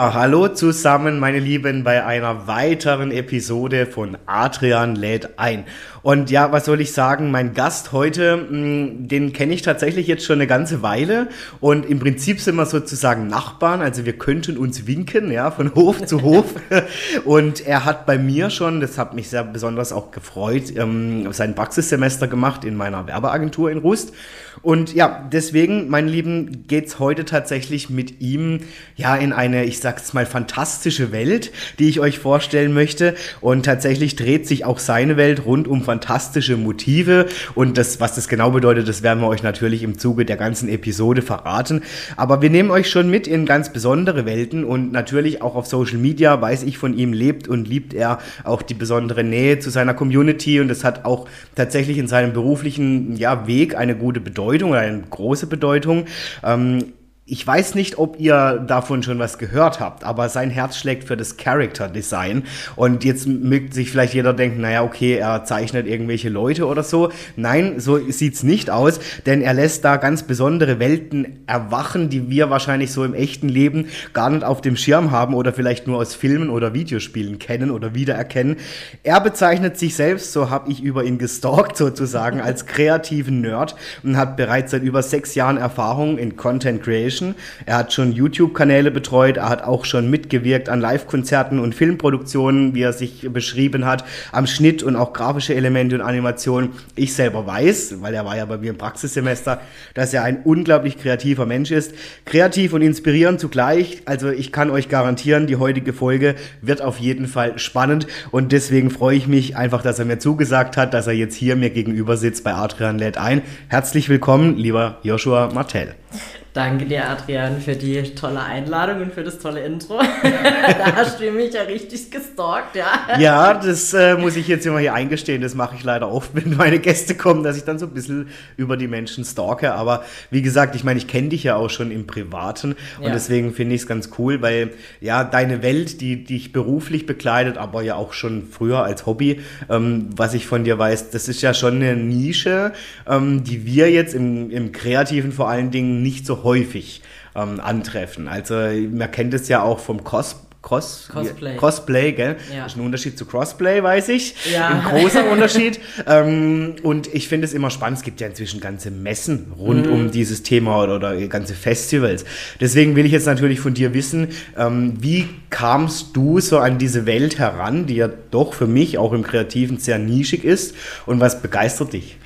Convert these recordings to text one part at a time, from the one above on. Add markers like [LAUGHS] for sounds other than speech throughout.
Hallo zusammen, meine Lieben, bei einer weiteren Episode von Adrian lädt ein. Und ja, was soll ich sagen? Mein Gast heute, mm, den kenne ich tatsächlich jetzt schon eine ganze Weile. Und im Prinzip sind wir sozusagen Nachbarn. Also wir könnten uns winken, ja, von Hof zu Hof. [LAUGHS] Und er hat bei mir schon, das hat mich sehr besonders auch gefreut, ähm, sein Praxissemester gemacht in meiner Werbeagentur in Rust. Und ja, deswegen, meine Lieben, geht's heute tatsächlich mit ihm ja in eine, ich sag's mal, fantastische Welt, die ich euch vorstellen möchte. Und tatsächlich dreht sich auch seine Welt rund um fantastische Motive. Und das, was das genau bedeutet, das werden wir euch natürlich im Zuge der ganzen Episode verraten. Aber wir nehmen euch schon mit in ganz besondere Welten und natürlich auch auf Social Media, weiß ich von ihm, lebt und liebt er auch die besondere Nähe zu seiner Community. Und das hat auch tatsächlich in seinem beruflichen ja, Weg eine gute Bedeutung. Oder eine große Bedeutung. Ähm, ich weiß nicht, ob ihr davon schon was gehört habt, aber sein Herz schlägt für das Character Design. Und jetzt mögt sich vielleicht jeder denken, naja, okay, er zeichnet irgendwelche Leute oder so. Nein, so sieht's nicht aus, denn er lässt da ganz besondere Welten erwachen, die wir wahrscheinlich so im echten Leben gar nicht auf dem Schirm haben oder vielleicht nur aus Filmen oder Videospielen kennen oder wiedererkennen. Er bezeichnet sich selbst, so habe ich über ihn gestalkt [LAUGHS] sozusagen, als kreativen Nerd und hat bereits seit über sechs Jahren Erfahrung in Content Creation Foundation. Er hat schon YouTube-Kanäle betreut, er hat auch schon mitgewirkt an Live-Konzerten und Filmproduktionen, wie er sich beschrieben hat, am Schnitt und auch grafische Elemente und Animationen. Ich selber weiß, weil er war ja bei mir im Praxissemester, dass er ein unglaublich kreativer Mensch ist. Kreativ und inspirierend zugleich. Also ich kann euch garantieren, die heutige Folge wird auf jeden Fall spannend und deswegen freue ich mich einfach, dass er mir zugesagt hat, dass er jetzt hier mir gegenüber sitzt bei Adrian lädt ein. Herzlich willkommen, lieber Joshua Martell. Danke dir, Adrian, für die tolle Einladung und für das tolle Intro. [LAUGHS] da hast du mich ja richtig gestalkt, ja. Ja, das äh, muss ich jetzt immer hier eingestehen. Das mache ich leider oft, wenn meine Gäste kommen, dass ich dann so ein bisschen über die Menschen stalke. Aber wie gesagt, ich meine, ich kenne dich ja auch schon im Privaten und ja. deswegen finde ich es ganz cool, weil ja, deine Welt, die dich beruflich begleitet, aber ja auch schon früher als Hobby, ähm, was ich von dir weiß, das ist ja schon eine Nische, ähm, die wir jetzt im, im Kreativen vor allen Dingen nicht so häufig ähm, antreffen. Also man kennt es ja auch vom Cos Cos Cosplay. Cosplay, gell? Ja. Das ist ein Unterschied zu Crossplay, weiß ich. Ja. Ein großer [LAUGHS] Unterschied. ähm, und ich finde es immer spannend. Es gibt ja inzwischen ganze Messen rund mhm. um dieses Thema oder, oder, ganze Festivals. Deswegen will ich jetzt natürlich von dir wissen, ähm, wie kamst du so an diese Welt heran, die ja doch für mich auch im Kreativen sehr nischig ist und was begeistert dich?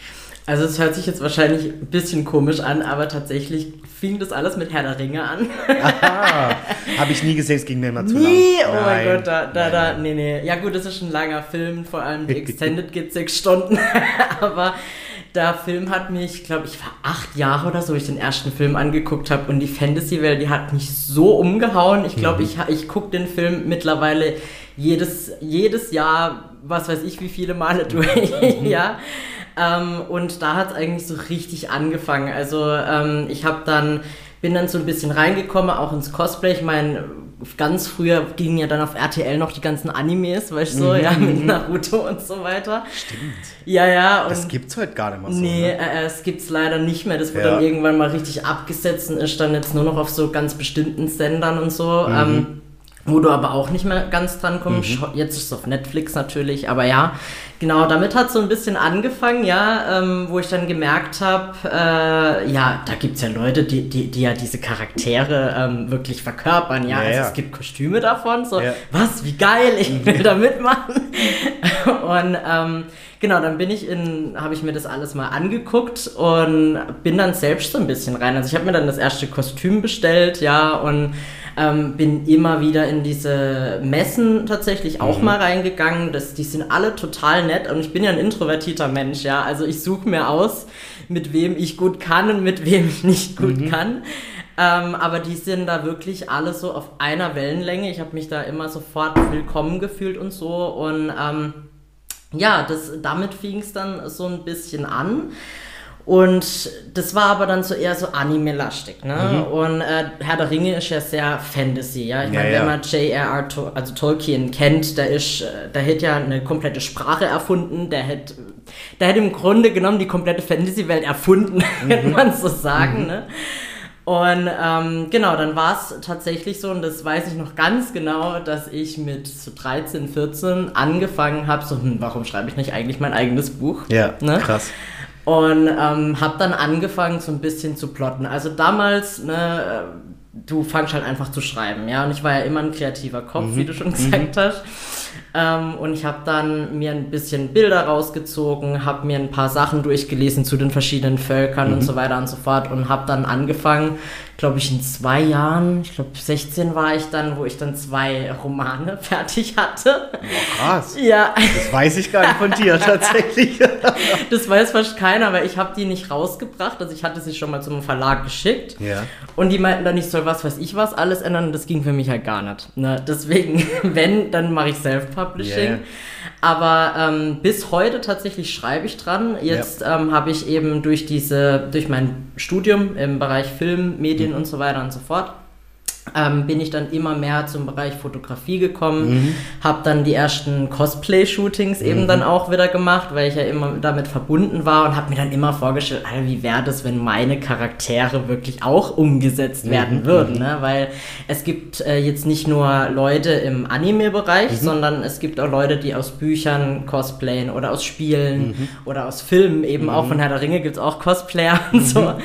Also es hört sich jetzt wahrscheinlich ein bisschen komisch an, aber tatsächlich fing das alles mit Herr der Ringe an. Aha, habe ich nie gesehen, es ging mir immer zu lang. Nie, oh mein Gott, da, da, da, nee, nee. Ja gut, das ist ein langer Film, vor allem die [LAUGHS] Extended geht sechs Stunden, [LAUGHS] aber der Film hat mich, glaube ich, war acht Jahre oder so, ich den ersten Film angeguckt habe und die Fantasy-Welt, die hat mich so umgehauen. Ich glaube, mhm. ich, ich gucke den Film mittlerweile jedes, jedes Jahr, was weiß ich, wie viele Male [LAUGHS] durch, ja. Ähm, und da hat es eigentlich so richtig angefangen. Also ähm, ich habe dann, bin dann so ein bisschen reingekommen, auch ins Cosplay. Ich meine, ganz früher gingen ja dann auf RTL noch die ganzen Animes, weißt du, so, mhm. ja, mit. Naruto und so weiter. Stimmt. Ja, ja. das gibt's heute gar nicht mehr so. Nee, ne? äh, es gibt's leider nicht mehr. Das wurde ja. dann irgendwann mal richtig abgesetzt und ist dann jetzt nur noch auf so ganz bestimmten Sendern und so. Mhm. Ähm, wo du aber auch nicht mehr ganz dran kommst. Mhm. Jetzt ist es auf Netflix natürlich, aber ja, genau, damit hat so ein bisschen angefangen, ja, ähm, wo ich dann gemerkt habe, äh, ja, da gibt es ja Leute, die, die, die ja diese Charaktere ähm, wirklich verkörpern, ja. ja also ja. es gibt Kostüme davon, so, ja. was, wie geil, ich mhm. will da mitmachen. [LAUGHS] Und ähm, genau, dann bin ich in, habe ich mir das alles mal angeguckt und bin dann selbst so ein bisschen rein. Also ich habe mir dann das erste Kostüm bestellt, ja, und Ähm, bin immer wieder in diese Messen tatsächlich auch mhm. mal reingegangen. Das, die sind alle total nett und ich bin ja ein introvertierter Mensch, ja. Also ich suche mir aus, mit wem ich gut kann und mit wem ich nicht gut mhm. kann. Ähm, aber die sind da wirklich alle so auf einer Wellenlänge. Ich habe mich da immer sofort willkommen gefühlt und so. Und ähm, ja, das, damit fing es dann so ein bisschen an. Und das war aber dann so eher so Anime-lastig, ne? Mhm. Und äh, Herr der Ringe ist ja sehr Fantasy, ja. Ich meine, ja. wenn man J.R.R. also Tolkien kennt, der ist, äh, der hat ja eine komplette Sprache erfunden, der hat, der hat im Grunde genommen die komplette Fantasy-Welt erfunden, [LAUGHS] mhm. man so sagen, mhm. ne? Und ähm, genau, dann war es tatsächlich so, und das weiß ich noch ganz genau, dass ich mit so 13, 14 angefangen habe, so, hm, warum schreibe ich nicht eigentlich mein eigenes Buch? Ja, ne? krass. Und ähm, habe dann angefangen, so ein bisschen zu plotten. Also damals, ne, äh, du fangst halt einfach zu schreiben, ja. Und ich war ja immer ein kreativer Kopf, mhm. wie du schon gesagt mhm. hast. Ähm, und ich habe dann mir ein bisschen Bilder rausgezogen, habe mir ein paar Sachen durchgelesen zu den verschiedenen Völkern mhm. und so weiter und so fort und habe dann angefangen, glaube ich, in zwei Jahren, ich glaube 16 war ich dann, wo ich dann zwei Romane [LAUGHS] fertig hatte. Oh, krass. Ja. Das weiß ich gar nicht von dir [LAUGHS] tatsächlich. das weiß fast keiner, weil ich habe die nicht rausgebracht. Also ich hatte sie schon mal zum Verlag geschickt. Ja. Und die meinten dann, ich soll was weiß ich was alles ändern. Das ging für mich halt gar nicht. Ne? Deswegen, [LAUGHS] wenn, dann mache ich Self-Publishing. Yeah. Aber ähm, bis heute tatsächlich schreibe ich dran. Jetzt ja. ähm, habe ich eben durch diese, durch mein Studium im Bereich Film, Medien mhm. und so weiter und so fort, ähm, bin ich dann immer mehr zum Bereich Fotografie gekommen, mhm. habe dann die ersten Cosplay-Shootings mhm. eben dann auch wieder gemacht, weil ich ja immer damit verbunden war und habe mir dann immer vorgestellt, Alter, wie wäre das, wenn meine Charaktere wirklich auch umgesetzt mhm. werden würden, ne? weil es gibt äh, jetzt nicht nur Leute im Anime-Bereich, mhm. sondern es gibt auch Leute, die aus Büchern cosplayen oder aus Spielen mhm. oder aus Filmen, eben auch mhm. von Herr der Ringe gibt es auch Cosplayer und so. Ja.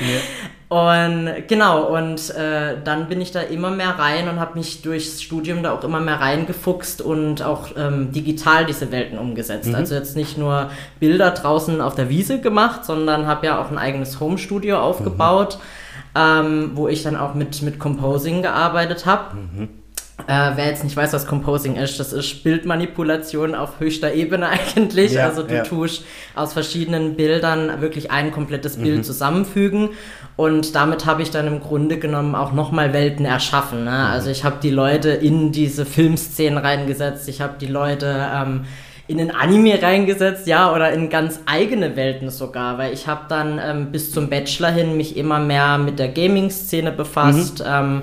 Und genau, und äh, dann bin ich da immer mehr rein und habe mich durchs Studium da auch immer mehr reingefuchst und auch ähm, digital diese Welten umgesetzt. Mhm. Also jetzt nicht nur Bilder draußen auf der Wiese gemacht, sondern habe ja auch ein eigenes Home-Studio aufgebaut, mhm. ähm, wo ich dann auch mit, mit Composing gearbeitet habe. Mhm. Äh, wer jetzt nicht weiß, was Composing ist, das ist Bildmanipulation auf höchster Ebene [LAUGHS] eigentlich. Ja, also du ja. tust aus verschiedenen Bildern wirklich ein komplettes Bild mhm. zusammenfügen und damit habe ich dann im Grunde genommen auch nochmal Welten erschaffen. Ne? Mhm. Also ich habe die Leute in diese Filmszenen reingesetzt, ich habe die Leute ähm, in den Anime reingesetzt, ja, oder in ganz eigene Welten sogar, weil ich habe dann ähm, bis zum Bachelor hin mich immer mehr mit der Gaming-Szene befasst. Mhm. Ähm,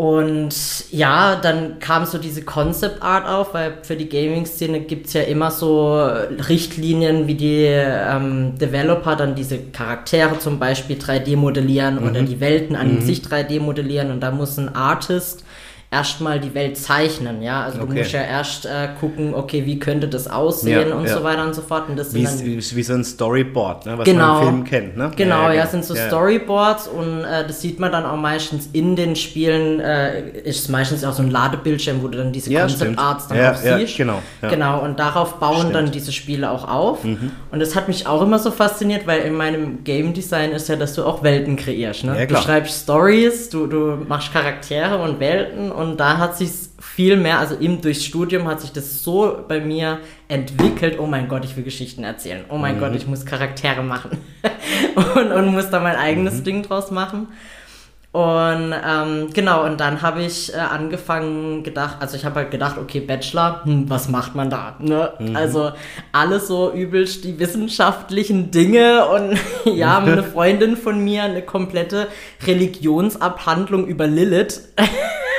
und ja, dann kam so diese Concept Art auf, weil für die Gaming-Szene gibt es ja immer so Richtlinien, wie die ähm, Developer dann diese Charaktere zum Beispiel 3D modellieren mhm. oder die Welten an mhm. sich 3D modellieren und da muss ein Artist erstmal die Welt zeichnen, ja. Also okay. du musst ja erst äh, gucken, okay, wie könnte das aussehen ja, und ja. so weiter und so fort. Und das wie, dann, wie, wie so ein Storyboard, ne, was genau, man im Film kennt, ne? Genau, ja, ja genau. sind so Storyboards und äh, das sieht man dann auch meistens in den Spielen, äh, ist meistens auch so ein Ladebildschirm, wo du dann diese Concept Arts dann auch siehst. genau. Genau, und darauf bauen stimmt. dann diese Spiele auch auf. Mhm. Und das hat mich auch immer so fasziniert, weil in meinem Game Design ist ja, dass du auch Welten kreierst, ne? du schreibst Stories, du, du machst Charaktere und Welten und da hat sich viel mehr, also im durchs Studium hat sich das so bei mir entwickelt, oh mein Gott, ich will Geschichten erzählen. Oh mein mhm. Gott, ich muss Charaktere machen. [LAUGHS] und, und muss da mein eigenes mhm. Ding draus machen. Und ähm, genau, und dann habe ich äh, angefangen, gedacht, also ich habe halt gedacht, okay, Bachelor, hm, was macht man da? Ne? Mhm. Also alles so übelst die wissenschaftlichen Dinge und [LAUGHS] ja, eine [LAUGHS] Freundin von mir eine komplette Religionsabhandlung über Lilith.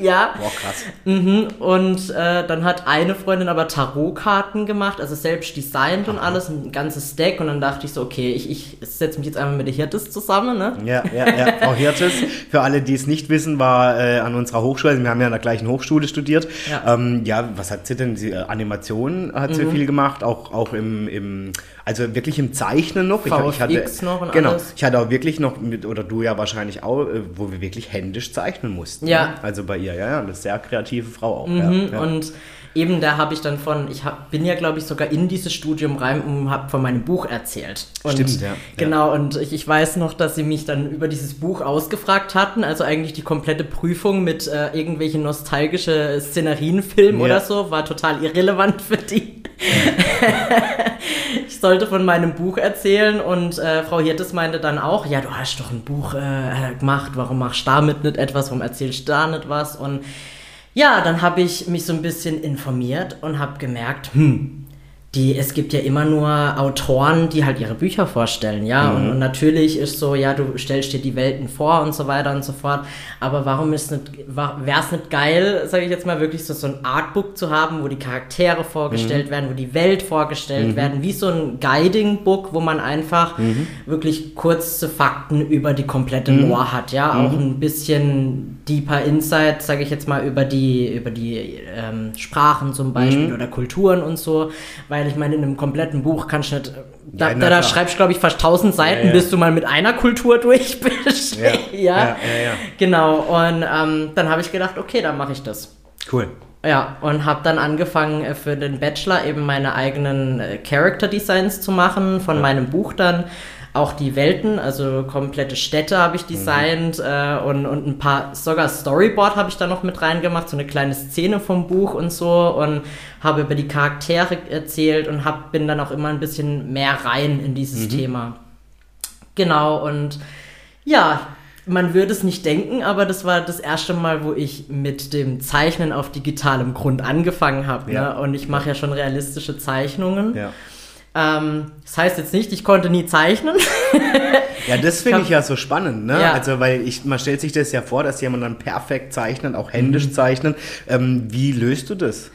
ja. Boah, krass. Mhm. Und äh, dann hat eine Freundin aber Tarotkarten gemacht, also selbst designt und alles, ein ganzes Deck. Und dann dachte ich so, okay, ich, ich setze mich jetzt einmal mit der Hirtis zusammen, ne? Ja, ja, ja. [LAUGHS] Frau Hirtis, für alle, die es nicht wissen, war äh, an unserer Hochschule, also wir haben ja an der gleichen Hochschule studiert. Ja, ähm, ja was hat sie denn? Sie, äh, Animation hat sie mhm. viel gemacht, auch, auch im, im also wirklich im Zeichnen noch. Ich, ich hatte, noch und genau, alles. ich hatte auch wirklich noch, mit, oder du ja wahrscheinlich auch, äh, wo wir wirklich händisch zeichnen mussten. Ja. Ne? Also bei ihr, ja, ja, eine sehr kreative Frau auch. Mhm, ja, Und Eben, da habe ich dann von, ich hab, bin ja, glaube ich, sogar in dieses Studium rein und habe von meinem Buch erzählt. Und Stimmt, ja. Genau, ja. und ich, ich, weiß noch, dass sie mich dann über dieses Buch ausgefragt hatten, also eigentlich die komplette Prüfung mit äh, irgendwelchen nostalgische Szenerienfilmen ja. oder so, war total irrelevant für die. [LAUGHS] sollte von meinem Buch erzählen und äh, Frau Hirtes meinte dann auch, ja, du hast doch ein Buch äh, gemacht, warum machst du damit nicht etwas, warum erzählst du da nicht was? Und ja, dann habe ich mich so ein bisschen informiert und habe gemerkt, hm, die, es gibt ja immer nur Autoren, die halt ihre Bücher vorstellen, ja. Mhm. Und, und, natürlich ist so, ja, du stellst dir die Welten vor und so weiter und so fort. Aber warum ist nicht, wäre es nicht geil, sage ich jetzt mal, wirklich so, so ein Artbook zu haben, wo die Charaktere vorgestellt mhm. werden, wo die Welt vorgestellt mhm. werden, wie so ein Guiding-Book, wo man einfach mhm. wirklich kurze Fakten über die komplette mhm. Lore hat, ja. Auch mhm. ein bisschen deeper Insight, sage ich jetzt mal, über die, über die ähm, Sprachen zum Beispiel oder Kulturen und so. Weil weil ich meine, in einem kompletten Buch kannst du nicht. Da, ja, da, da schreibst du, glaube ich, fast 1000 Seiten, ja, ja. bis du mal mit einer Kultur [LAUGHS] durch bist. [LAUGHS] Ja, ja. Genau. Und ähm, dann habe ich gedacht, okay, dann mache ich das. Cool. Ja, und habe dann angefangen äh, für den Bachelor eben meine eigenen äh, Character Designs zu machen von meinem Buch dann auch die Welten, also komplette Städte habe ich designt mhm. äh, und, und ein paar, sogar Storyboard habe ich da noch mit reingemacht, so eine kleine Szene vom Buch und so und habe über die Charaktere erzählt und hab, bin dann auch immer ein bisschen mehr rein in dieses mhm. Thema. Genau, und ja, man würde es nicht denken, aber das war das erste Mal, wo ich mit dem Zeichnen auf digitalem Grund angefangen habe. Ja. Ne? Und ich mache ja schon realistische Zeichnungen. Ja. Ähm, das heißt jetzt nicht, ich konnte nie zeichnen. [LAUGHS] ja, das finde ich ja so spannend, ne? Ja. Also, weil ich, man stellt sich das ja vor, dass jemand dann perfekt zeichnet, auch händisch mhm. zeichnet. Ähm, wie löst du das?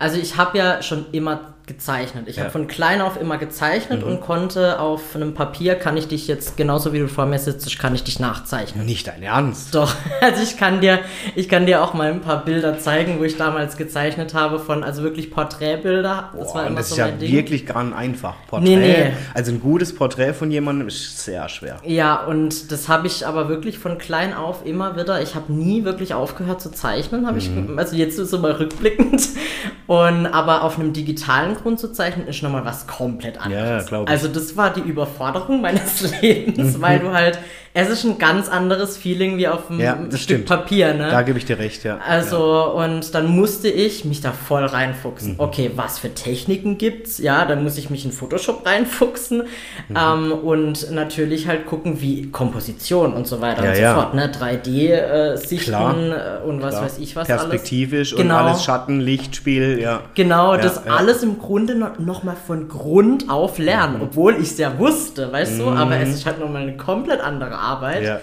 Also ich habe ja schon immer gezeichnet. Ich ja. habe von klein auf immer gezeichnet mhm. und konnte auf einem Papier, kann ich dich jetzt, genauso wie du vor mir sitzt, kann ich dich nachzeichnen. Nicht dein Ernst? Doch, [LAUGHS] also ich kann dir, ich kann dir auch mal ein paar Bilder zeigen, wo ich damals gezeichnet habe von, also wirklich Porträtbilder. Das Boah, war immer das so ist ja Ding. wirklich gar nicht einfach. Porträt, nee, nee. Also ein gutes Porträt von jemandem ist sehr schwer. Ja, und das habe ich aber wirklich von klein auf immer wieder, ich habe nie wirklich aufgehört zu zeichnen, habe mhm. ich, also jetzt ist es mal rückblickend. [LAUGHS] Und aber auf einem digitalen Hintergrund zu zeichnen, ist nochmal was komplett anderes. Ja, glaube ich. Also das war die Überforderung meines [LAUGHS] Lebens, weil du halt, es ist ein ganz anderes Feeling wie auf einem ja, Stück stimmt. Papier, ne? Da gebe ich dir recht, ja. Also, ja. und dann musste ich mich da voll reinfuchsen. Mhm. Okay, was für Techniken gibt's? Ja, dann muss ich mich in Photoshop reinfuchsen mhm. ähm, und natürlich halt gucken, wie Komposition und so weiter ja, und so fort, ne? 3D-Sichten äh, und was Klar. weiß ich was Perspektivisch alles. Genau. und alles Schatten, Lichtspiel, ja. Genau, das alles im Grunde noch, noch mal von Grund auf lernen, mhm. obwohl ich es ja wusste, weißt du, aber es mhm. ist halt nochmal eine komplett andere Arbeit. Ja.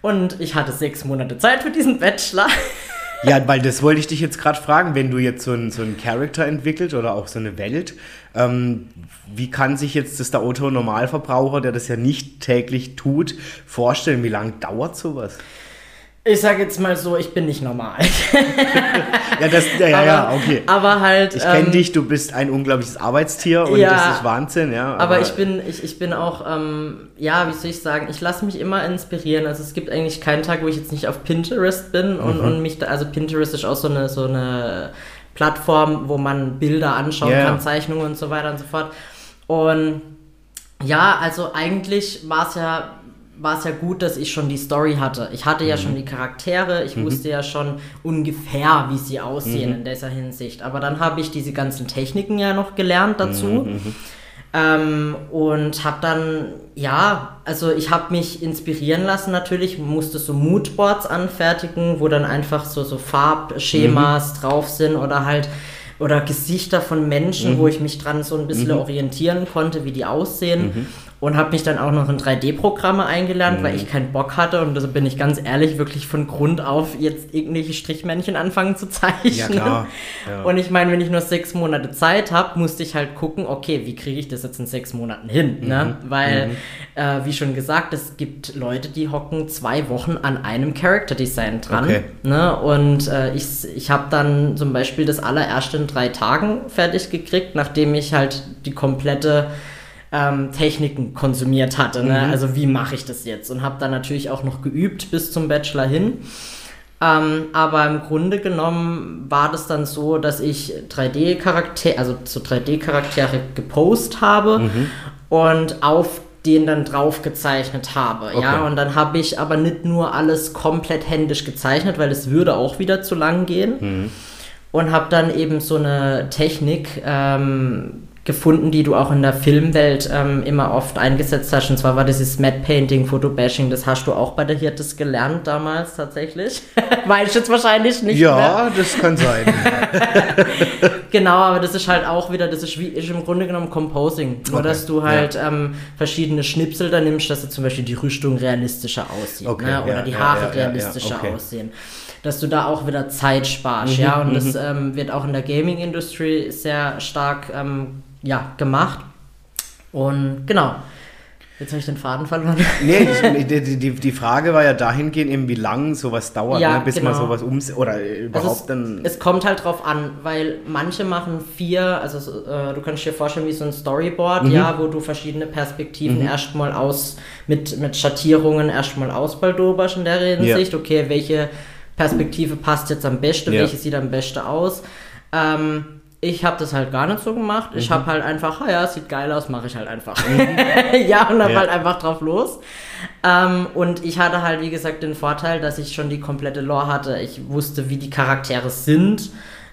Und ich hatte sechs Monate Zeit für diesen Bachelor. [LAUGHS] Ja, weil das wollte ich dich jetzt gerade fragen, wenn du jetzt so einen so Charakter entwickelt oder auch so eine Welt, ähm, wie kann sich jetzt das der Auto-Normalverbraucher, der das ja nicht täglich tut, vorstellen? Wie lange dauert sowas? Ich sage jetzt mal so, ich bin nicht normal. [LAUGHS] ja, das, ja, ja, aber, ja, okay. Aber halt. Ich kenne ähm, dich, du bist ein unglaubliches Arbeitstier und ja, das ist Wahnsinn, ja. Aber, aber, ich bin, ich, ich bin auch, ähm, ja, wie soll ich sagen, ich lasse mich immer inspirieren. Also es gibt eigentlich keinen Tag, wo ich jetzt nicht auf Pinterest bin und, mhm. und mich da, also Pinterest ist auch so eine, so eine Plattform, wo man Bilder anschauen yeah. kann, Zeichnungen und so weiter und so fort. Und ja, also eigentlich war es ja war es ja gut, dass ich schon die Story hatte. Ich hatte ja mhm. schon die Charaktere, ich mhm. wusste ja schon ungefähr, wie sie aussehen mhm. in dieser Hinsicht. Aber dann habe ich diese ganzen Techniken ja noch gelernt dazu. Mhm, mhm. Ähm, und habe dann, ja, also ich habe mich inspirieren lassen natürlich, musste so Moodboards anfertigen, wo dann einfach so, so Farbschemas mhm. drauf sind oder halt oder Gesichter von Menschen, wo ich mich dran so ein bisschen orientieren konnte, wie die aussehen und habe mich dann auch noch in 3D-Programme eingelernt, mhm. weil ich keinen Bock hatte und da bin ich ganz ehrlich wirklich von Grund auf jetzt irgendwelche Strichmännchen anfangen zu [LAUGHS] zeichnen. Ja, klar. Ja. Und ich meine, wenn ich nur sechs Monate Zeit habe, musste ich halt gucken, okay, wie kriege ich das jetzt in sechs Monaten hin? Mhm. Ne? Weil, mhm. äh, wie schon gesagt, es gibt Leute, die hocken zwei Wochen an einem Character Design dran. Okay. Ne? Und äh, ich, ich habe dann zum Beispiel das allererste in drei Tagen fertig gekriegt, nachdem ich halt die komplette ähm, Techniken konsumiert hatte. Ne? Mhm. Also wie mache ich das jetzt? Und habe dann natürlich auch noch geübt bis zum Bachelor hin. Ähm, aber im Grunde genommen war das dann so, dass ich 3D-Charaktere, also so 3D-Charaktere gepostet habe Mhm. und auf den dann drauf gezeichnet habe. Ja, Okay. und dann habe ich aber nicht nur alles komplett händisch gezeichnet, weil es würde auch wieder zu lang gehen. Mhm. Und habe dann eben so eine Technik ähm, gefunden, die du auch in der Filmwelt ähm, immer oft eingesetzt hast. Und zwar war dieses Matte Painting, Fotobashing. Das hast du auch bei der Hirtes gelernt damals tatsächlich. [LAUGHS] Weiß ich jetzt wahrscheinlich nicht mehr. Ja, das kann sein. [LAUGHS] Genau, aber das ist halt auch wieder, das ist wie ist im Grunde genommen Composing. Nur, Okay, dass du halt ähm, verschiedene Schnipsel da nimmst, dass du zum Beispiel die Rüstung realistischer aussieht. Okay, ne? Oder ja, die ja, Haare ja, ja, ja, realistischer okay. aussehen. Dass du da auch wieder Zeit sparst, Mhm, ja. Und das ähm, wird auch in der Gaming-Industrie sehr stark ähm, ja, gemacht. Und genau. Jetzt habe ich den Faden verloren. Nee, die, die, die Frage war ja dahingehend eben, wie lang sowas dauert, Ja, ne, bis man genau. sowas umsetzt oder äh, Also überhaupt es, dann. es kommt halt drauf an, weil manche machen vier, also so, äh, du kannst dir vorstellen wie so ein Storyboard, Mhm. ja, wo du verschiedene Perspektiven erstmal aus, mit, mit Schattierungen erstmal ausbaldoberst in der Hinsicht, okay, welche Perspektive passt jetzt am besten, Ja. welche sieht am besten aus. Ähm, ich habe das halt gar nicht so gemacht. Ich Mhm. habe halt einfach, ah ja, sieht geil aus, mache ich halt einfach. [LAUGHS] ja, und habe Ja. halt einfach drauf los. Ähm, und ich hatte halt, wie gesagt, den Vorteil, dass ich schon die komplette Lore hatte. Ich wusste, wie die Charaktere sind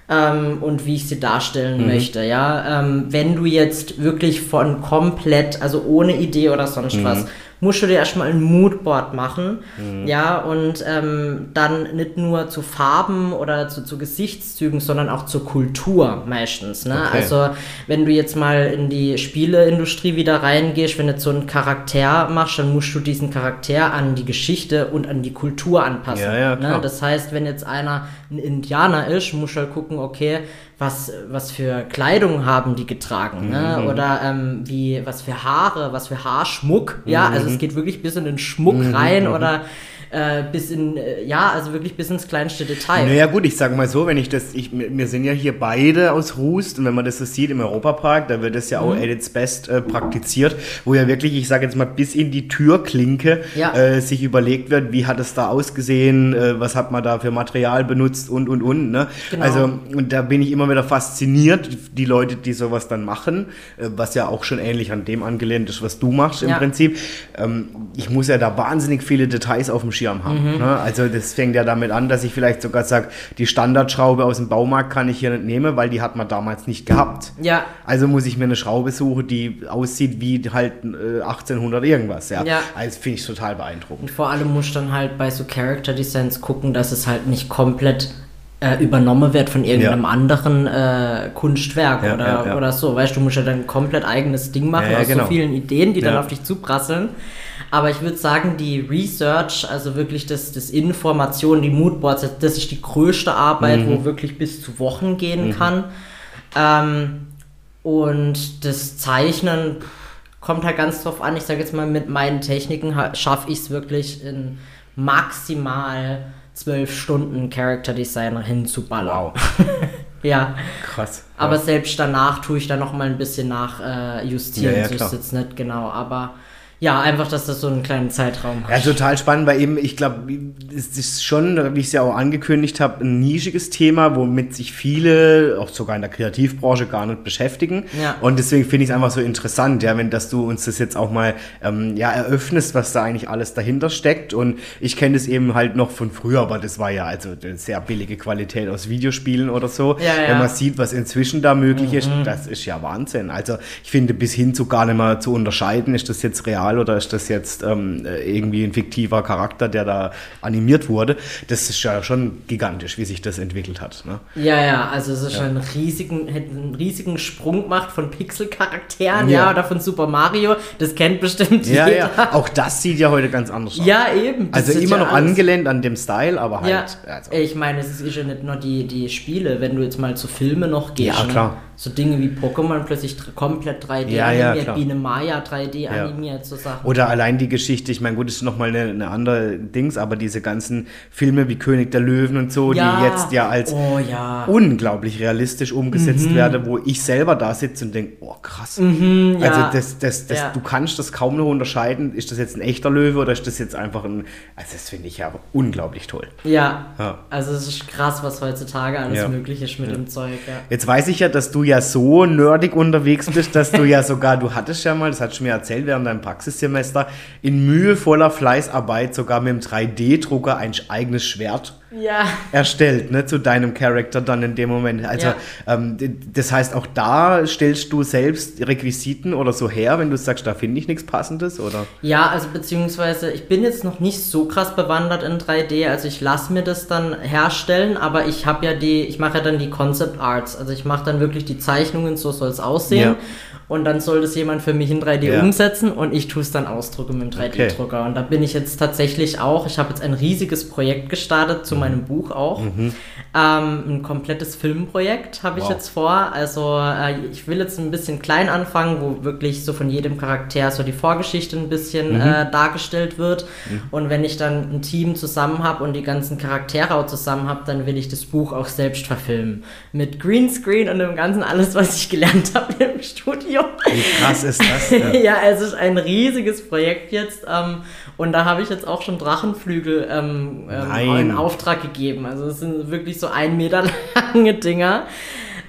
ähm, und wie ich sie darstellen möchte. Ja, ähm, wenn du jetzt wirklich von komplett, also ohne Idee oder sonst was, musst du dir erstmal ein Moodboard machen. Ja, und ähm, dann nicht nur zu Farben oder zu, zu Gesichtszügen, sondern auch zur Kultur meistens. Ne? Okay. Also, wenn du jetzt mal in die Spieleindustrie wieder reingehst, wenn du jetzt so einen Charakter machst, dann musst du diesen Charakter an die Geschichte und an die Kultur anpassen. Ja, ja, ne? Das heißt, wenn jetzt einer ein Indianer ist, musst du halt gucken, okay, was, was für Kleidung haben die getragen, ne? Mhm. Oder ähm, wie, was für Haare, was für Haarschmuck, ja, also Mhm. Es geht wirklich bis in den Schmuck rein oder äh, bis in, äh, ja, also wirklich bis ins kleinste Detail. Naja gut, ich sage mal so, wenn ich das, ich, wir sind ja hier beide aus Rust und wenn man das so sieht im Europapark, da wird das ja Mhm. auch at its best äh, praktiziert, wo ja wirklich, ich sage jetzt mal, bis in die Türklinke Ja. äh, sich überlegt wird, wie hat es da ausgesehen, äh, was hat man da für Material benutzt und und und. Ne? Genau. Also und da bin ich immer wieder fasziniert, die Leute, die sowas dann machen, äh, was ja auch schon ähnlich an dem angelehnt ist, was du machst im Ja. Prinzip. Ähm, ich muss ja da wahnsinnig viele Details auf dem Schirm haben. Ne? Also das fängt ja damit an, dass ich vielleicht sogar sage, die Standardschraube aus dem Baumarkt kann ich hier nicht nehmen, weil die hat man damals nicht gehabt. Ja. Also muss ich mir eine Schraube suchen, die aussieht wie halt äh, 1800 irgendwas. Ja. Ja. Also finde ich total beeindruckend. Und vor allem musst du dann halt bei so Character Designs gucken, dass es halt nicht komplett äh, übernommen wird von irgendeinem Ja. anderen äh, Kunstwerk Ja, oder, ja, oder so. Weißt du, du musst ja dann ein komplett eigenes Ding machen aus genau. so vielen Ideen, die dann auf dich zuprasseln. Aber ich würde sagen, die Research, also wirklich das, das Information, die Moodboards, das ist die größte Arbeit, Mhm. wo wirklich bis zu Wochen gehen kann. Ähm, und das Zeichnen kommt halt ganz drauf an. Ich sage jetzt mal, mit meinen Techniken schaffe ich es wirklich in maximal zwölf Stunden Character Designer hinzuballern. Wow. [LAUGHS] Ja, Krass. aber ja. selbst danach tue ich da noch mal ein bisschen nach äh, justieren. Ja, ja, so ist jetzt nicht genau, aber ja, einfach, dass das so einen kleinen Zeitraum hat. Ja, total spannend, weil eben, ich glaube, es ist schon, wie ich es ja auch angekündigt habe, ein nischiges Thema, womit sich viele, auch sogar in der Kreativbranche, gar nicht beschäftigen. Ja. Und deswegen finde ich es einfach so interessant, ja, wenn dass du uns das jetzt auch mal ähm, ja, eröffnest, was da eigentlich alles dahinter steckt. Und ich kenne das eben halt noch von früher, aber das war ja also eine sehr billige Qualität aus Videospielen oder so. Ja, ja. Wenn man sieht, was inzwischen da möglich ist, das ist ja Wahnsinn. Also ich finde, bis hin zu gar nicht mehr zu unterscheiden, ist das jetzt real oder ist das jetzt ähm, äh, irgendwie ein fiktiver Charakter, der da animiert wurde. Das ist ja schon gigantisch, wie sich das entwickelt hat. Ne? Ja, ja, also es ist schon einen riesigen, einen riesigen Sprung gemacht von Pixel-Charakteren, ja. Ja. oder von Super Mario. Das kennt bestimmt Ja, jeder. ja. Auch das sieht ja heute ganz anders aus. Ja, eben. das Also immer ja noch alles- angelehnt an dem Style, aber Ja, halt. Also, ich meine, es ist ja nicht nur die, die Spiele, wenn du jetzt mal zu Filme noch gehst. Ja, ne? So Dinge wie Pokémon plötzlich komplett 3D ja, animiert, ja, Biene Maya 3D animiert, so Sachen. Oder allein die Geschichte, ich meine, gut, das ist nochmal eine, eine andere Dings, aber diese ganzen Filme wie König der Löwen und so, Ja. die jetzt ja als Oh ja. unglaublich realistisch umgesetzt Mhm. werden, wo ich selber da sitze und denke, oh krass. ja. Also das, das, das, Ja. du kannst das kaum noch unterscheiden, ist das jetzt ein echter Löwe oder ist das jetzt einfach ein, also das finde ich ja unglaublich toll. Ja. Ja. Also es ist krass, was heutzutage alles Ja. möglich ist mit dem Zeug, ja. Jetzt weiß ich ja, dass du ja so nerdig unterwegs bist, dass du ja sogar, du hattest ja mal, das hattest du mir erzählt während deinem Praxissemester, in mühevoller Fleißarbeit sogar mit dem 3D-Drucker ein eigenes Schwert Ja. erstellt, ne, zu deinem Charakter dann in dem Moment. Also, Ja. ähm, das heißt, auch da stellst du selbst Requisiten oder so her, wenn du sagst, da finde ich nichts Passendes, oder? Ja, also beziehungsweise ich bin jetzt noch nicht so krass bewandert in 3D, also ich lasse mir das dann herstellen, aber ich habe ja die, ich mache ja dann die Concept Arts, also ich mache dann wirklich die Zeichnungen, so soll es aussehen. Ja. Und dann soll das jemand für mich in 3D Ja. umsetzen und ich tue es dann ausdrucken mit dem Okay. 3D-Drucker. Und da bin ich jetzt tatsächlich auch, ich habe jetzt ein riesiges Projekt gestartet Mhm. zu meinem Buch auch. Ähm, ein komplettes Filmprojekt habe ich Wow. jetzt vor. Also äh, ich will jetzt ein bisschen klein anfangen, wo wirklich so von jedem Charakter so die Vorgeschichte ein bisschen Mhm. äh, dargestellt wird. Und wenn ich dann ein Team zusammen habe und die ganzen Charaktere auch zusammen habe, dann will ich das Buch auch selbst verfilmen. Mit Greenscreen und dem ganzen alles, was ich gelernt [LAUGHS] habe im Studio. Wie krass ist das? denn? [LAUGHS] ja, es ist ein riesiges Projekt jetzt. Ähm, und da habe ich jetzt auch schon Drachenflügel ähm, ähm, in Auftrag gegeben. Also es sind wirklich so ein Meter [LAUGHS] lange Dinger.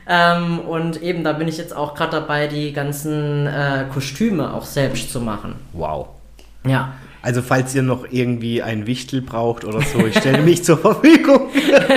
Ähm, und eben, da bin ich jetzt auch gerade dabei, die ganzen äh, Kostüme auch selbst zu machen. Wow. Ja. Also, falls ihr noch irgendwie ein Wichtel braucht oder so, ich stelle mich [LAUGHS] zur Verfügung. [LAUGHS]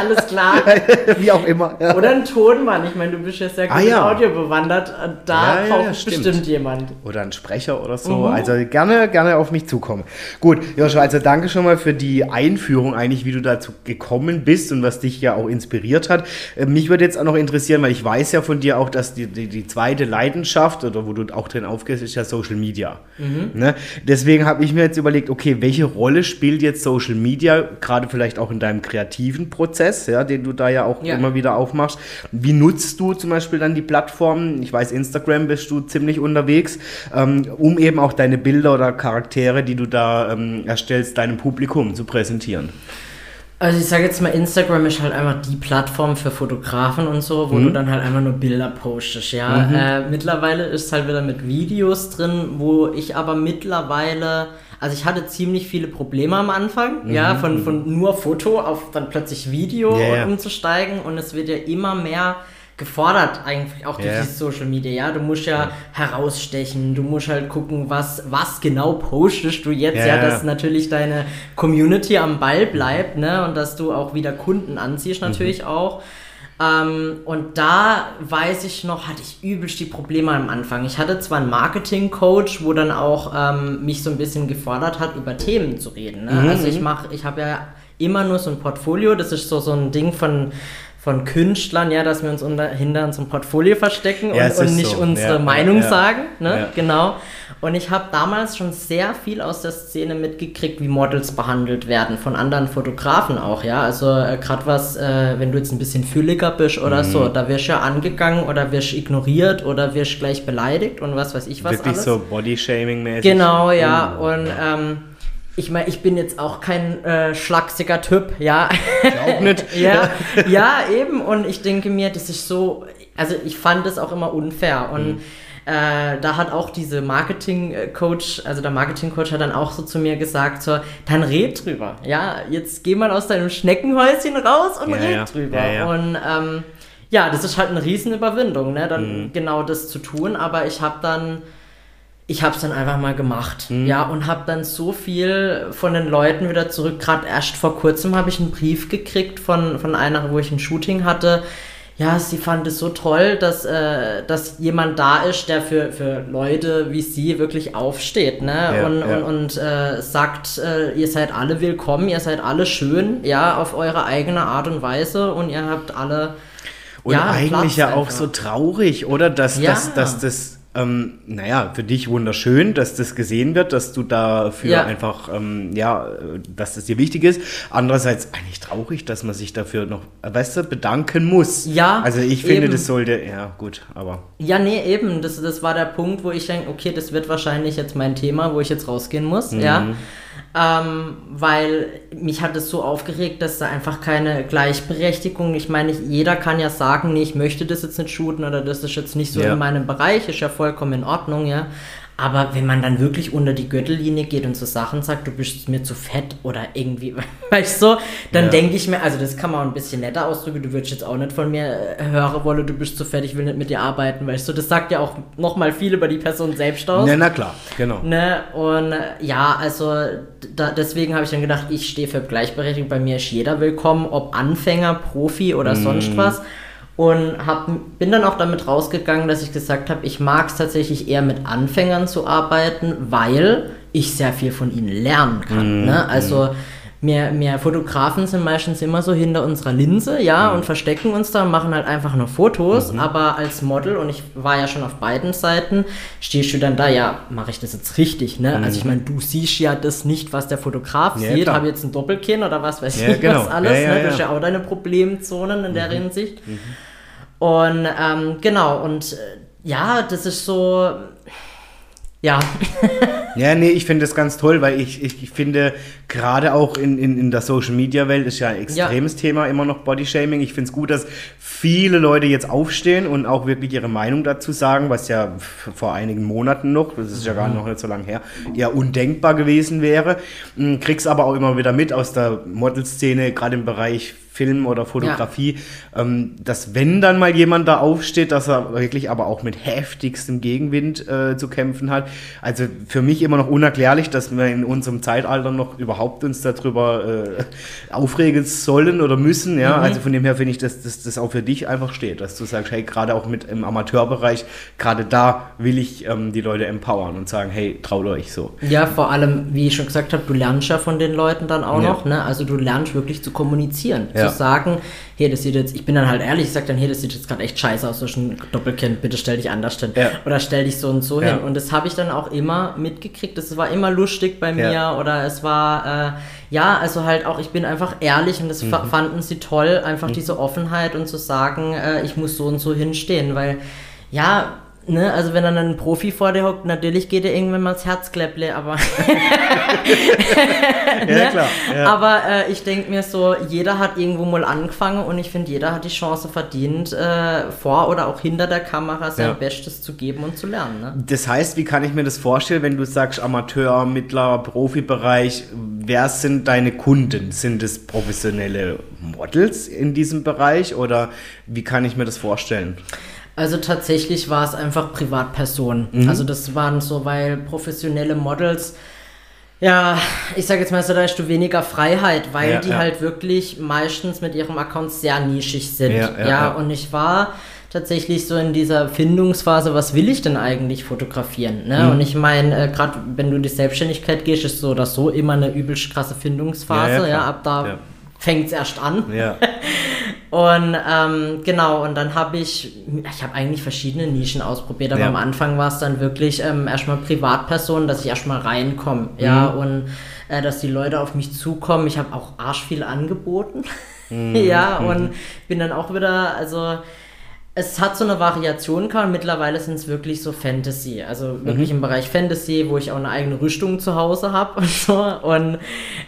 Alles klar. [LAUGHS] Wie auch immer. Ja. Oder ein Tonmann. Ich meine, du bist ja sehr gut Ah, ja. Audio bewandert. Äh, Da Ja, braucht stimmt. bestimmt jemand. Oder ein Sprecher oder so. Mhm. Also gerne, gerne auf mich zukommen. Gut, Joshua, also danke schon mal für die Einführung eigentlich, wie du dazu gekommen bist und was dich ja auch inspiriert hat. Äh, Mich würde jetzt auch noch interessieren, weil ich weiß ja von dir auch, dass die, die, die zweite Leidenschaft oder wo du auch drin aufgehst, ist ja Social Media. Mhm. Ne? Deswegen habe ich mir jetzt überlegt, okay, welche Rolle spielt jetzt Social Media, gerade vielleicht auch in deinem kreativen Prozess, ja, den du da ja auch Ja. immer wieder aufmachst. Wie nutzt du zum Beispiel dann die Plattformen? Ich weiß, Instagram bist du ziemlich unterwegs, ähm, um eben auch deine Bilder oder Charaktere, die du da ähm, erstellst, deinem Publikum zu präsentieren. Also ich sage jetzt mal, Instagram ist halt einfach die Plattform für Fotografen und so, wo Mhm. du dann halt einfach nur Bilder postest, ja. Äh, mittlerweile ist halt wieder mit Videos drin, wo ich aber mittlerweile, also ich hatte ziemlich viele Probleme am Anfang, ja, von, von nur Foto auf dann plötzlich Video Mhm. Ja. umzusteigen und es wird ja immer mehr gefordert eigentlich auch durch Ja. die Social Media, ja, du musst ja herausstechen, du musst halt gucken, was, was genau postest du jetzt, Ja, ja, ja. dass natürlich deine Community am Ball bleibt, ne, und dass du auch wieder Kunden anziehst natürlich auch. Ähm, und da weiß ich noch, hatte ich übelst die Probleme am Anfang. Ich hatte zwar einen Marketing-Coach, wo dann auch ähm, mich so ein bisschen gefordert hat, über Themen zu reden. Ne? Also ich mache, ich habe ja immer nur so ein Portfolio, das ist so, so ein Ding von von Künstlern, ja, dass wir uns unter, hinter unserem Portfolio verstecken Ja, und, und nicht so. unsere Ja, Meinung ja, sagen, ne? Genau. Und ich habe damals schon sehr viel aus der Szene mitgekriegt, wie Models behandelt werden, von anderen Fotografen auch, ja. Also äh, gerade was, äh, wenn du jetzt ein bisschen fülliger bist oder Mhm. so, da wirst du ja angegangen oder wirst ignoriert oder wirst gleich beleidigt und was weiß ich was Wirklich alles. so Body-Shaming-mäßig. Genau, ja. Und ähm, ich meine, ich bin jetzt auch kein äh, schlachsiger Typ, ja. Auch [LAUGHS] nicht. ja, ja, eben. Und ich denke mir, das ist so, also ich fand das auch immer unfair. Und Mhm. äh, da hat auch diese Marketing-Coach, also der Marketing-Coach hat dann auch so zu mir gesagt, so, dann red drüber. Ja, jetzt geh mal aus deinem Schneckenhäuschen raus und Ja, red ja. drüber. Ja. Und ähm, ja, das ist halt eine Riesenüberwindung, ne, dann Mhm. genau das zu tun. Aber ich habe dann ich habe es dann einfach mal gemacht, Mhm. ja, und habe dann so viel von den Leuten wieder zurück. Gerade erst vor kurzem habe ich einen Brief gekriegt von, von einer, wo ich ein Shooting hatte. Ja, sie fand es so toll, dass, äh, dass jemand da ist, der für, für Leute wie sie wirklich aufsteht, ne? Ja, und ja. und, und äh, sagt, äh, ihr seid alle willkommen, ihr seid alle schön, ja, auf eure eigene Art und Weise und ihr habt alle Und ja, eigentlich Platz ja auch einfach. so traurig, oder? Dass, Ja. dass, dass das ähm, naja, für dich wunderschön, dass das gesehen wird, dass du dafür ja. einfach, ähm, ja, dass das dir wichtig ist. Andererseits eigentlich traurig, dass man sich dafür noch, weißt du, bedanken muss. Ja. Also ich finde, eben. das sollte, ja, gut, aber. Ja, nee, eben. Das, das war der Punkt, wo ich denke, okay, das wird wahrscheinlich jetzt mein Thema, wo ich jetzt rausgehen muss, mhm. ja ähm, weil mich hat es so aufgeregt, dass da einfach keine Gleichberechtigung, ich meine, jeder kann ja sagen, nee, ich möchte das jetzt nicht shooten oder das ist jetzt nicht so ja. in meinem Bereich, ist ja vollkommen in Ordnung, ja. Aber wenn man dann wirklich unter die Gürtellinie geht und so Sachen sagt, du bist mir zu fett oder irgendwie, [LAUGHS] weißt du, dann ja. denke ich mir, also das kann man auch ein bisschen netter ausdrücken, du würdest jetzt auch nicht von mir äh, hören wollen, du bist zu fett, ich will nicht mit dir arbeiten, weißt du, das sagt ja auch nochmal viel über die Person selbst aus. Ne, na klar, genau. Ne? Und äh, ja, also da, deswegen habe ich dann gedacht, ich stehe für Gleichberechtigung, bei mir ist jeder willkommen, ob Anfänger, Profi oder mm. sonst was und hab, bin dann auch damit rausgegangen, dass ich gesagt habe, ich mag es tatsächlich eher mit Anfängern zu arbeiten, weil ich sehr viel von ihnen lernen kann. Mm, ne? Also wir, wir Fotografen sind meistens immer so hinter unserer Linse, ja, mhm. und verstecken uns da und machen halt einfach nur Fotos, mhm. aber als Model, und ich war ja schon auf beiden Seiten, stehst du dann da, ja, mache ich das jetzt richtig, ne? Mhm. Also ich meine, du siehst ja das nicht, was der Fotograf ja, sieht, habe jetzt ein Doppelkinn oder was weiß ja, ich, genau. was alles, ja, ne? Du hast ja auch deine Problemzonen in der mhm. Hinsicht. Mhm. Und ähm, genau, und äh, ja, das ist so, ja. [LAUGHS] ja, nee, ich finde das ganz toll, weil ich, ich, ich finde, gerade auch in, in, in der Social Media Welt ist ja ein extremes ja. Thema immer noch Bodyshaming. Ich finde es gut, dass viele Leute jetzt aufstehen und auch wirklich ihre Meinung dazu sagen, was ja vor einigen Monaten noch, das ist ja gar noch nicht so lange her, ja undenkbar gewesen wäre. Hm, krieg's aber auch immer wieder mit aus der Modelszene, gerade im Bereich Film oder Fotografie, ja. ähm, dass wenn dann mal jemand da aufsteht, dass er wirklich aber auch mit heftigstem Gegenwind äh, zu kämpfen hat. Also für mich immer noch unerklärlich, dass wir in unserem Zeitalter noch überhaupt uns darüber äh, aufregen sollen oder müssen. Ja, mhm. also von dem her finde ich, dass das auch für dich einfach steht, dass du sagst, hey, gerade auch mit im Amateurbereich, gerade da will ich ähm, die Leute empowern und sagen, hey, traut euch so. Ja, vor allem, wie ich schon gesagt habe, du lernst ja von den Leuten dann auch ja. noch, ne? Also du lernst wirklich zu kommunizieren. Ja zu sagen, hey, das sieht jetzt, ich bin dann halt ehrlich, ich sag dann, hey, das sieht jetzt gerade echt scheiße aus, so ein Doppelkind, bitte stell dich anders hin. Ja. Oder stell dich so und so ja. hin. Und das habe ich dann auch immer mitgekriegt. Das war immer lustig bei mir ja. oder es war, äh, ja, also halt auch, ich bin einfach ehrlich und das mhm. fanden sie toll, einfach mhm. diese Offenheit und zu sagen, äh, ich muss so und so hinstehen, weil, ja, Ne, also wenn dann ein Profi vor dir hockt, natürlich geht dir irgendwann mal das Herzkläpple, aber [LAUGHS] ne? ja, klar, ja. aber äh, ich denke mir so, jeder hat irgendwo mal angefangen und ich finde, jeder hat die Chance verdient, äh, vor oder auch hinter der Kamera sein ja. Bestes zu geben und zu lernen. Ne? Das heißt, wie kann ich mir das vorstellen, wenn du sagst Amateur, Mittler, Profibereich, wer sind deine Kunden? Sind es professionelle Models in diesem Bereich oder wie kann ich mir das vorstellen? Also tatsächlich war es einfach Privatpersonen. Mhm. Also das waren so, weil professionelle Models, ja, ich sage jetzt mal so, da hast du weniger Freiheit, weil ja, die ja. halt wirklich meistens mit ihrem Account sehr nischig sind. Ja, ja und ich war tatsächlich so in dieser Findungsphase, was will ich denn eigentlich fotografieren? Ne? Mhm. Und ich meine, äh, gerade wenn du in die Selbstständigkeit gehst, ist so oder so immer eine übelst krasse Findungsphase. Ja, ab da fängt es erst an. Ja. [LAUGHS] und ähm, genau, und dann habe ich, ich habe eigentlich verschiedene Nischen ausprobiert, aber ja. am Anfang war es dann wirklich ähm, erstmal Privatpersonen, dass ich erstmal reinkomme, mhm. ja, und äh, dass die Leute auf mich zukommen. Ich habe auch arsch viel angeboten, mhm. [LAUGHS] ja, und mhm. bin dann auch wieder, also es hat so eine Variation gehabt. Mittlerweile sind es wirklich so Fantasy. Also wirklich mhm. im Bereich Fantasy, wo ich auch eine eigene Rüstung zu Hause habe [LAUGHS] und so. Und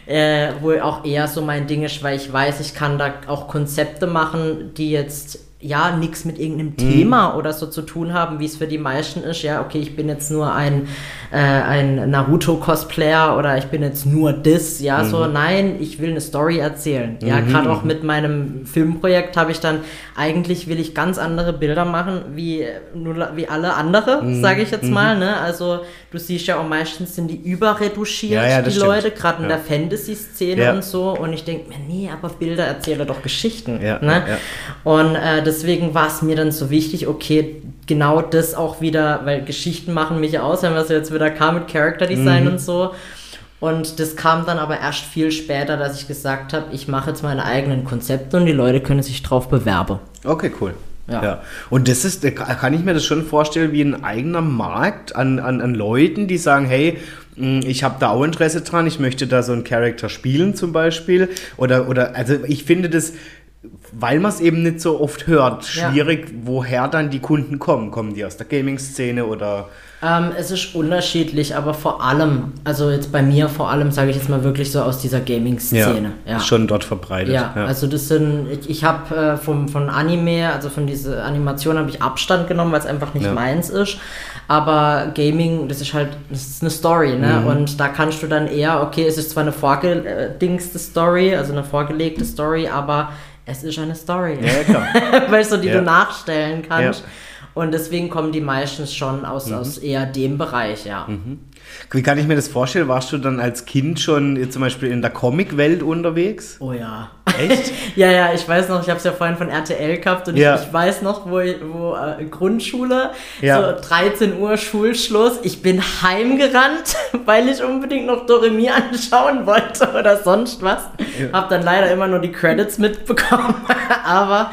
äh, wo auch eher so mein Ding ist, weil ich weiß, ich kann da auch Konzepte machen, die jetzt ja nichts mit irgendeinem mhm. Thema oder so zu tun haben, wie es für die meisten ist. Ja, okay, ich bin jetzt nur ein, äh, ein Naruto-Cosplayer oder ich bin jetzt nur das. Ja, mhm. so nein, ich will eine Story erzählen. Ja, mhm. gerade auch mit meinem Filmprojekt habe ich dann, eigentlich will ich ganz andere Bilder machen, wie, nur, wie alle andere, mhm. sage ich jetzt mhm. mal. Ne? Also du siehst ja auch meistens sind die überretuschiert, ja, ja, die stimmt. Leute, gerade in ja. der Fantasy-Szene und so. Und ich denke mir, nee, aber Bilder erzählen doch Geschichten. Ne? Und äh, deswegen war es mir dann so wichtig, okay, genau das auch wieder, weil Geschichten machen mich aus, wenn wir so jetzt wieder kam mit Character Design mhm. und so. Und das kam dann aber erst viel später, dass ich gesagt habe, ich mache jetzt meine eigenen Konzepte und die Leute können sich drauf bewerben. Okay, cool. Ja. ja. Und das ist, da kann ich mir das schon vorstellen, wie ein eigener Markt an, an, an Leuten, die sagen, hey, hm, ich habe da auch Interesse dran, ich möchte da so einen Charakter spielen zum Beispiel. Oder, oder also ich finde das, weil man es eben nicht so oft hört, schwierig, ja. woher dann die Kunden kommen. Kommen die aus der Gaming-Szene oder ähm, es ist unterschiedlich, aber vor allem, also jetzt bei mir vor allem, sage ich jetzt mal wirklich so aus dieser Gaming-Szene. Ja, ja. schon dort verbreitet. Ja, ja. also das sind, ich, ich habe äh, vom, von Anime, also von dieser Animation habe ich Abstand genommen, weil es einfach nicht meins ist. Aber Gaming, das ist halt, das ist eine Story, ne? Mhm. Und da kannst du dann eher, okay, es ist zwar eine vorgedingste Story, also eine vorgelegte Story, aber es ist eine Story. Ja, klar. [LAUGHS] weißt du, die du nachstellen kannst. Und deswegen kommen die meistens schon aus, mhm. aus eher dem Bereich, ja. Mhm. Wie kann ich mir das vorstellen? Warst du dann als Kind schon zum Beispiel in der Comicwelt unterwegs? Oh ja. Echt? [LAUGHS] ja, ja, ich weiß noch, ich habe es ja vorhin von RTL gehabt und ja. ich, ich, weiß noch, wo, wo äh, Grundschule, ja. so 13 Uhr Schulschluss, ich bin heimgerannt, [LAUGHS] weil ich unbedingt noch Doremi anschauen wollte oder sonst was. Ja. Hab dann leider immer nur die Credits mitbekommen, [LAUGHS] aber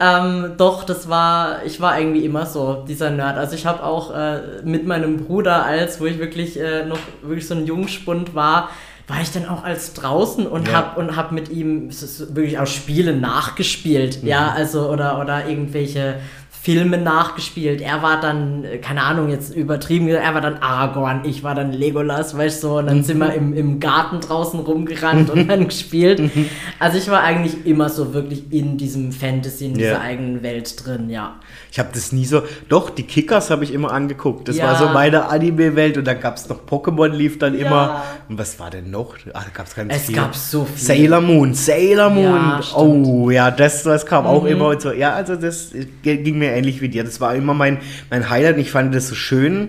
ähm, doch, das war, ich war irgendwie immer so, dieser Nerd. Also ich habe auch äh, mit meinem Bruder, als wo ich wirklich äh, noch wirklich so ein Jungspund war, war ich dann auch als draußen und ja. hab und hab mit ihm wirklich auch Spiele nachgespielt, mhm. ja, also oder oder irgendwelche Filme nachgespielt. Er war dann, äh, keine Ahnung, jetzt übertrieben, er war dann Aragorn, ich war dann Legolas, weißt du, so, und dann mhm. sind wir im, im Garten draußen rumgerannt und dann [LAUGHS] gespielt. Mhm. Also ich war eigentlich immer so wirklich in diesem Fantasy, in dieser eigenen Welt drin, ja. Ich habe das nie so, doch, die Kickers habe ich immer angeguckt. Das ja. war so meine Anime-Welt und dann gab es noch Pokémon, lief dann ja. immer. Und was war denn noch? Ach, da gab es ganz es viel. Es gab so viel. Sailor Moon, Sailor Moon. Ja, oh, ja, das, das kam mhm. auch immer und so. Ja, also das ging mir ähnlich wie dir. Das war immer mein, mein Highlight und ich fand das so schön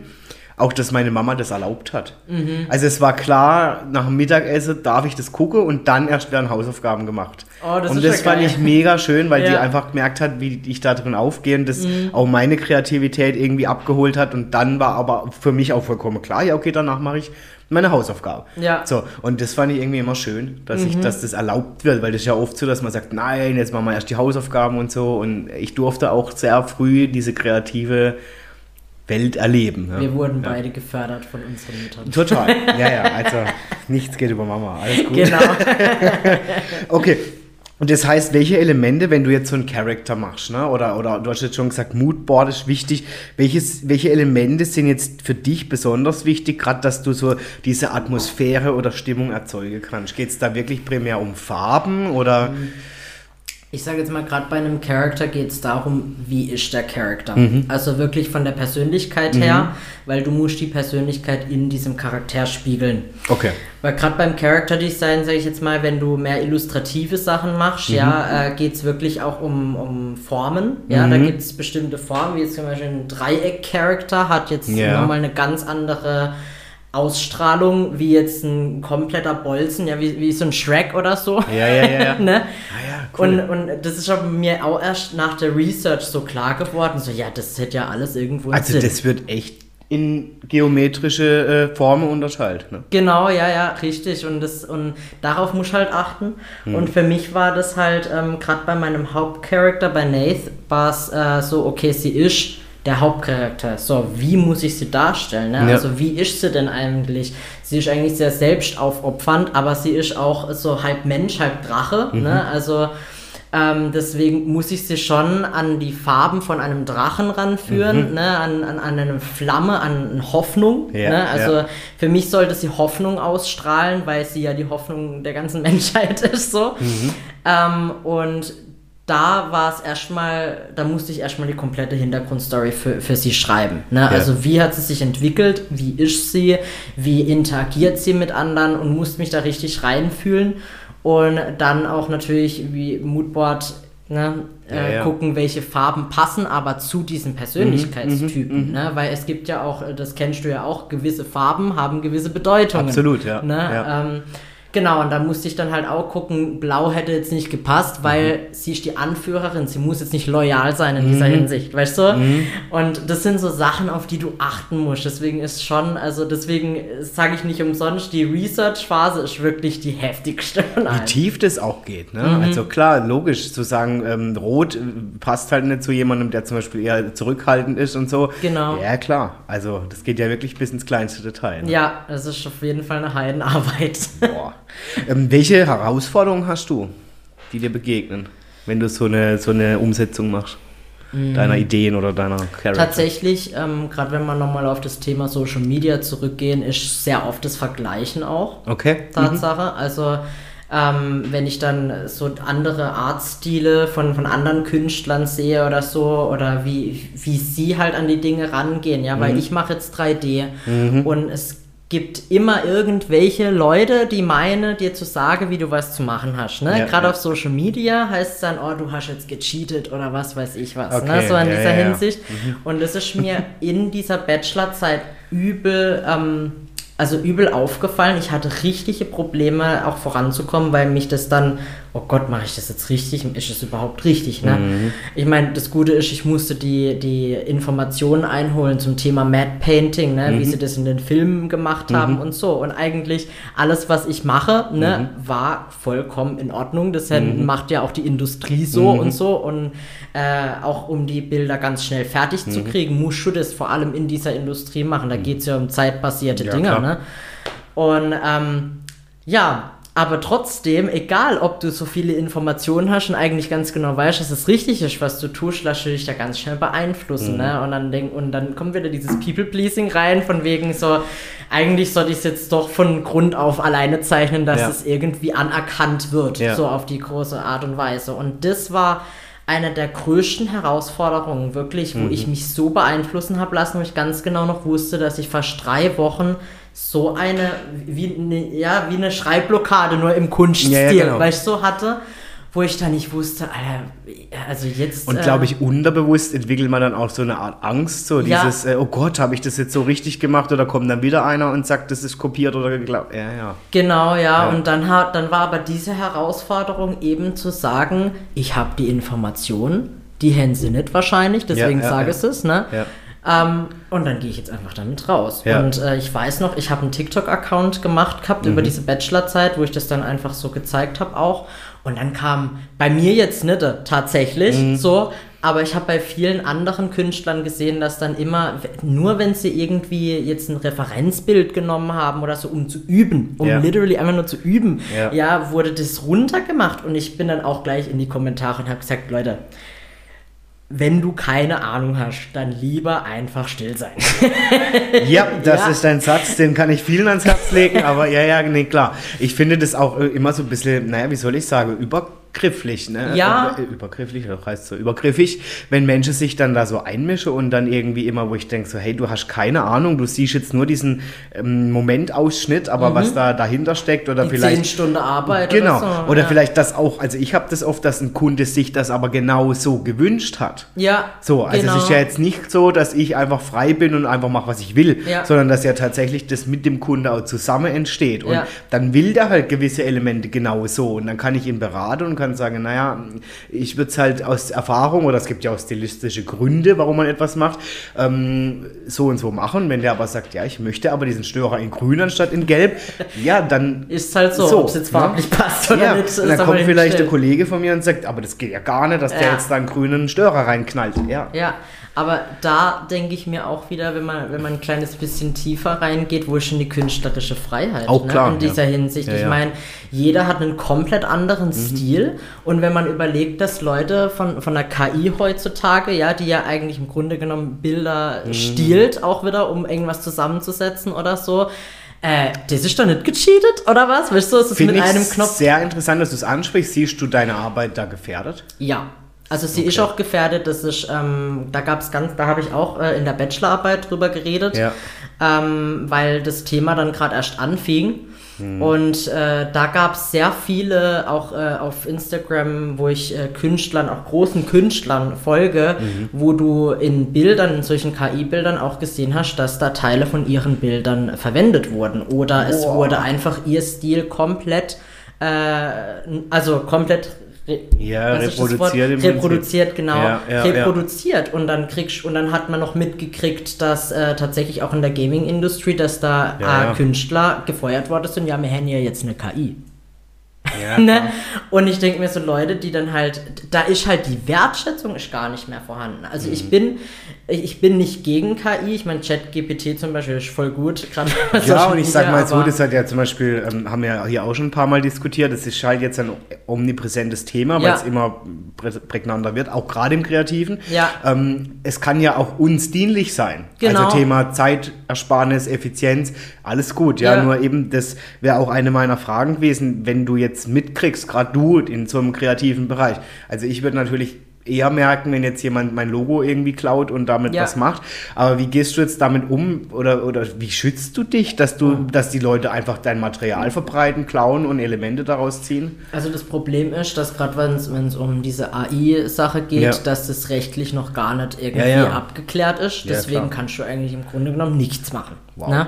auch, dass meine Mama das erlaubt hat. Mhm. Also es war klar, nach dem Mittagessen darf ich das gucken und dann erst werden Hausaufgaben gemacht. Oh, das und das fand ich mega schön, weil ja. die einfach gemerkt hat, wie ich da drin aufgehe und das mhm. auch meine Kreativität irgendwie abgeholt hat. Und dann war aber für mich auch vollkommen klar, ja, okay, danach mache ich meine Hausaufgabe. Ja. So, und das fand ich irgendwie immer schön, dass, mhm. ich, dass das erlaubt wird, weil das ist ja oft so, dass man sagt, nein, jetzt machen wir erst die Hausaufgaben und so. Und ich durfte auch sehr früh diese kreative Welt erleben. Ja. Wir wurden ja. beide gefördert von unseren Müttern. Total. Ja, ja, [LAUGHS] also nichts geht über Mama. Alles gut. Genau. [LAUGHS] okay. Und das heißt, welche Elemente, wenn du jetzt so einen Charakter machst, ne? oder, oder du hast jetzt schon gesagt, Moodboard ist wichtig, welches, welche Elemente sind jetzt für dich besonders wichtig, gerade dass du so diese Atmosphäre oder Stimmung erzeugen kannst? Geht es da wirklich primär um Farben oder... Mhm ich sage jetzt mal, gerade bei einem Charakter geht es darum, wie ist der Charakter. Mhm. Also wirklich von der Persönlichkeit mhm. her, weil du musst die Persönlichkeit in diesem Charakter spiegeln. Okay. Weil gerade beim Character Design, sage ich jetzt mal, wenn du mehr illustrative Sachen machst, mhm. ja, äh, geht es wirklich auch um, um Formen. Ja, da mhm. gibt es bestimmte Formen, wie jetzt zum Beispiel ein Dreieck-Charakter hat jetzt yeah. nochmal eine ganz andere Ausstrahlung wie jetzt ein kompletter Bolzen, ja, wie, wie so ein Shrek oder so. Ja, ja, ja. ja. [LAUGHS] ne? ah, ja cool. und, und das ist aber mir auch erst nach der Research so klar geworden, so, ja, das hätte ja alles irgendwo Also Sinn. das wird echt in geometrische äh, Formen unterteilt. Ne? Genau, ja, ja, richtig. Und, das, und darauf muss ich halt achten. Hm. Und für mich war das halt, ähm, gerade bei meinem Hauptcharakter, bei Nath, war es äh, so, okay, sie ist der Hauptcharakter. So, wie muss ich sie darstellen? Ne? Ja. Also, wie ist sie denn eigentlich? Sie ist eigentlich sehr selbstaufopfernd, aber sie ist auch so halb Mensch, halb Drache. Mhm. Ne? Also, ähm, deswegen muss ich sie schon an die Farben von einem Drachen ranführen, mhm. ne? an, an, an eine Flamme, an Hoffnung. Ja, ne? Also ja. für mich sollte sie Hoffnung ausstrahlen, weil sie ja die Hoffnung der ganzen [LAUGHS] Menschheit ist. So. Mhm. Ähm, und da war es erstmal, da musste ich erstmal die komplette Hintergrundstory für, für sie schreiben. Ne? Ja. Also wie hat sie sich entwickelt, wie ist sie, wie interagiert sie mit anderen und musste mich da richtig reinfühlen. Und dann auch natürlich wie Moodboard ne, ja, äh, ja. gucken, welche Farben passen aber zu diesen Persönlichkeitstypen. Mhm, mhm, ne? Weil es gibt ja auch, das kennst du ja auch, gewisse Farben haben gewisse Bedeutungen. Absolut, ja. Ne? Ähm, Genau, und da musste ich dann halt auch gucken, Blau hätte jetzt nicht gepasst, weil mhm. sie ist die Anführerin, sie muss jetzt nicht loyal sein in mhm. dieser Hinsicht, weißt du? Mhm. Und das sind so Sachen, auf die du achten musst. Deswegen ist schon, also deswegen sage ich nicht umsonst, die Research-Phase ist wirklich die heftigste. Wie tief das auch geht, ne? Mhm. Also klar, logisch zu sagen, ähm, Rot passt halt nicht zu jemandem, der zum Beispiel eher zurückhaltend ist und so. Genau. Ja, klar. Also das geht ja wirklich bis ins kleinste Detail. Ne? Ja, das ist auf jeden Fall eine Heidenarbeit. Boah. Ähm, welche Herausforderungen hast du, die dir begegnen, wenn du so eine, so eine Umsetzung machst? Mhm. Deiner Ideen oder deiner Charakter? Tatsächlich, ähm, gerade wenn wir nochmal auf das Thema Social Media zurückgehen, ist sehr oft das Vergleichen auch. Okay. Tatsache. Mhm. Also ähm, wenn ich dann so andere Artstile von, von anderen Künstlern sehe oder so, oder wie, wie sie halt an die Dinge rangehen, ja, weil mhm. ich mache jetzt 3D mhm. und es gibt immer irgendwelche Leute, die meinen, dir zu sagen, wie du was zu machen hast. Ne? Ja, Gerade ja. auf Social Media heißt es dann, oh, du hast jetzt gecheatet oder was weiß ich was. Ne? Okay, ne? So in ja, dieser Hinsicht. Mhm. Und das ist mir in dieser Bachelorzeit übel ähm, also übel aufgefallen. Ich hatte richtige Probleme, auch voranzukommen, weil mich das dann, oh Gott, mache ich das jetzt richtig? Ist es überhaupt richtig? Ne? Mhm. Ich meine, das Gute ist, ich musste die, die Informationen einholen zum Thema Mad Painting, ne? Mhm. wie sie das in den Filmen gemacht mhm. haben und so. Und eigentlich alles, was ich mache, ne, mhm. war vollkommen in Ordnung. Das mhm. macht ja auch die Industrie so mhm. und so. Und äh, auch um die Bilder ganz schnell fertig zu kriegen, musst du das vor allem in dieser Industrie machen. Da geht es ja um zeitbasierte ja, Dinge. Ne? Und ähm, ja, aber trotzdem, egal ob du so viele Informationen hast und eigentlich ganz genau weißt, dass es richtig ist, was du tust, lässt du dich da ganz schnell beeinflussen. Mhm. Ne? Und, dann denk, und dann kommt wieder dieses People-Pleasing rein, von wegen so, eigentlich sollte ich es jetzt doch von Grund auf alleine zeichnen, dass ja. es irgendwie anerkannt wird, ja. so auf die große Art und Weise. Und das war eine der größten Herausforderungen, wirklich, wo mhm. ich mich so beeinflussen habe lassen, wo ich ganz genau noch wusste, dass ich fast drei Wochen so eine, wie eine, ja, wie eine Schreibblockade nur im Kunststil, ja, ja, genau. weil ich so hatte, wo ich dann nicht wusste, also jetzt. Und glaube ich, unterbewusst entwickelt man dann auch so eine Art Angst, so ja. dieses, äh, oh Gott, habe ich das jetzt so richtig gemacht oder kommt dann wieder einer und sagt, das ist kopiert oder geglaubt. Ja, ja. Genau, ja. ja. Und dann, hat, dann war aber diese Herausforderung eben zu sagen, ich habe die Informationen, die haben sie nicht wahrscheinlich, deswegen ja, sage ich es, ne? Ähm, und dann gehe ich jetzt einfach damit raus. Ja. Und äh, ich weiß noch, ich habe einen TikTok-Account gemacht gehabt mhm. über diese Bachelorzeit, wo ich das dann einfach so gezeigt habe auch. Und dann kam bei mir jetzt nicht äh, tatsächlich mhm. so, aber ich habe bei vielen anderen Künstlern gesehen, dass dann immer, nur wenn sie irgendwie jetzt ein Referenzbild genommen haben oder so, um zu üben, um ja. literally einfach nur zu üben, ja. ja, wurde das runtergemacht. Und ich bin dann auch gleich in die Kommentare und habe gesagt, Leute, wenn du keine Ahnung hast, dann lieber einfach still sein. [LAUGHS] ja, das ja. ist ein Satz, den kann ich vielen ans Herz legen, aber ja, ja, nee, klar. Ich finde das auch äh, immer so ein bisschen, naja, wie soll ich sagen, über übergrifflich, ne? Ja. Über, übergrifflich, das heißt so übergriffig, wenn Menschen sich dann da so einmischen und dann irgendwie immer, wo ich denke so, hey, du hast keine Ahnung, du siehst jetzt nur diesen ähm, Momentausschnitt, aber mhm. was da dahinter steckt oder Die vielleicht... Zehn Stunden Arbeit Genau. Oder, so, oder ja. vielleicht das auch, also ich habe das oft, dass ein Kunde sich das aber genau so gewünscht hat. Ja, So, also genau. es ist ja jetzt nicht so, dass ich einfach frei bin und einfach mache, was ich will, ja. sondern dass ja tatsächlich das mit dem Kunde auch zusammen entsteht. Und ja. dann will der halt gewisse Elemente genau so und dann kann ich ihn beraten und kann sagen, naja, ich würde es halt aus Erfahrung oder es gibt ja auch stilistische Gründe, warum man etwas macht, ähm, so und so machen. Wenn der aber sagt, ja, ich möchte aber diesen Störer in grün anstatt in gelb, ja, dann ist halt so, so ob es jetzt ne? farblich ne? passt oder ja, nicht. Dann kommt vielleicht der Kollege von mir und sagt, aber das geht ja gar nicht, dass ja. der jetzt da einen grünen Störer reinknallt. Ja. ja. Aber da denke ich mir auch wieder, wenn man, wenn man ein kleines bisschen tiefer reingeht, wo ist schon die künstlerische Freiheit auch ne? klar, in dieser ja. Hinsicht. Ja, ich meine, jeder hat einen komplett anderen mhm. Stil. Und wenn man überlegt, dass Leute von, von der KI heutzutage, ja, die ja eigentlich im Grunde genommen Bilder mhm. stiehlt, auch wieder, um irgendwas zusammenzusetzen oder so, äh, das ist doch nicht gecheatet, oder was? Weißt du, es ist Find mit einem Knopf. sehr interessant, dass du es ansprichst. Siehst du deine Arbeit da gefährdet? Ja, also sie okay. ist auch gefährdet, das ist, ähm, da gab es ganz, da habe ich auch äh, in der Bachelorarbeit drüber geredet, ja. ähm, weil das Thema dann gerade erst anfing. Mhm. Und äh, da gab es sehr viele, auch äh, auf Instagram, wo ich äh, Künstlern, auch großen Künstlern folge, mhm. wo du in Bildern, in solchen KI-Bildern auch gesehen hast, dass da Teile von ihren Bildern verwendet wurden. Oder Boah. es wurde einfach ihr Stil komplett, äh, also komplett ja, reproduziert, reproduziert genau, ja, ja, reproduziert. Und dann kriegst und dann hat man noch mitgekriegt, dass äh, tatsächlich auch in der Gaming-Industrie, dass da äh, Künstler gefeuert worden sind, ja, wir haben ja jetzt eine KI. Ja, ne? Und ich denke mir so Leute, die dann halt, da ist halt die Wertschätzung ist gar nicht mehr vorhanden. Also mhm. ich bin, ich bin nicht gegen KI. Ich meine, ChatGPT zum Beispiel ist voll gut. Ja, und ich sag mal so, das hat ja zum Beispiel, ähm, haben wir hier auch schon ein paar Mal diskutiert, das ist halt jetzt ein omnipräsentes Thema, weil ja. es immer prä prägnanter wird, auch gerade im Kreativen. Ja. Ähm, es kann ja auch uns dienlich sein. Genau. Also Thema Zeitersparnis, Effizienz, alles gut. Ja, ja. nur eben, das wäre auch eine meiner Fragen gewesen, wenn du jetzt mitkriegst, gerade du in so einem kreativen Bereich. Also ich würde natürlich eher merken, wenn jetzt jemand mein Logo irgendwie klaut und damit ja. was macht. Aber wie gehst du jetzt damit um oder, oder wie schützt du dich, dass du, dass die Leute einfach dein Material verbreiten, klauen und Elemente daraus ziehen? Also das Problem ist, dass gerade wenn es um diese AI-Sache geht, ja. dass das rechtlich noch gar nicht irgendwie ja, abgeklärt ist. Deswegen kannst du eigentlich im Grunde genommen nichts machen. Wow.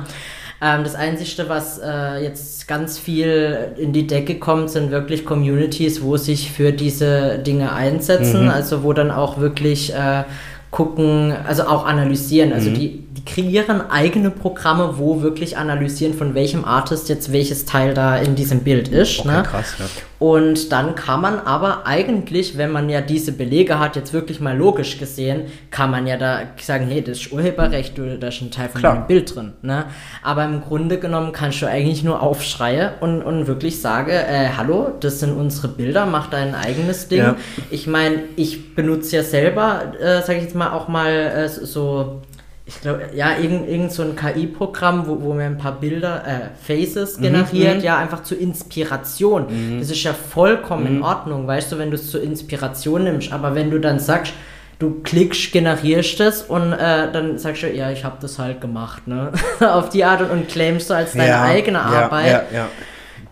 Ähm, das Einzige, was äh, jetzt ganz viel in die Decke kommt, sind wirklich Communities, wo sich für diese Dinge einsetzen, mhm. also wo dann auch wirklich äh, gucken, also auch analysieren. Also mhm. die, die kreieren eigene Programme, wo wirklich analysieren, von welchem Artist jetzt welches Teil da in diesem Bild ist. Okay, ne? krass, ja. Und dann kann man aber eigentlich, wenn man ja diese Belege hat, jetzt wirklich mal logisch gesehen, kann man ja da sagen, hey, das ist Urheberrecht, oder da ist ein Teil von Klar. deinem Bild drin. Ne? Aber im Grunde genommen kannst du eigentlich nur aufschreie und, und wirklich sage, äh, hallo, das sind unsere Bilder, mach dein eigenes Ding. Ja. Ich meine, ich benutze ja selber, äh, sage ich jetzt mal, auch mal äh, so ich glaube, ja, irgend, irgend so ein KI-Programm, wo, wo mir ein paar Bilder, äh, Faces mhm, generiert, mhm. ja, einfach zur Inspiration. Mhm. Das ist ja vollkommen mhm. in Ordnung, weißt du, wenn du es zur Inspiration nimmst. Aber wenn du dann sagst, du klickst, generierst es und äh, dann sagst du, ja, ich habe das halt gemacht, ne? [LAUGHS] Auf die Art und, und claimst du als deine ja, eigene Arbeit. Ja, ja, ja.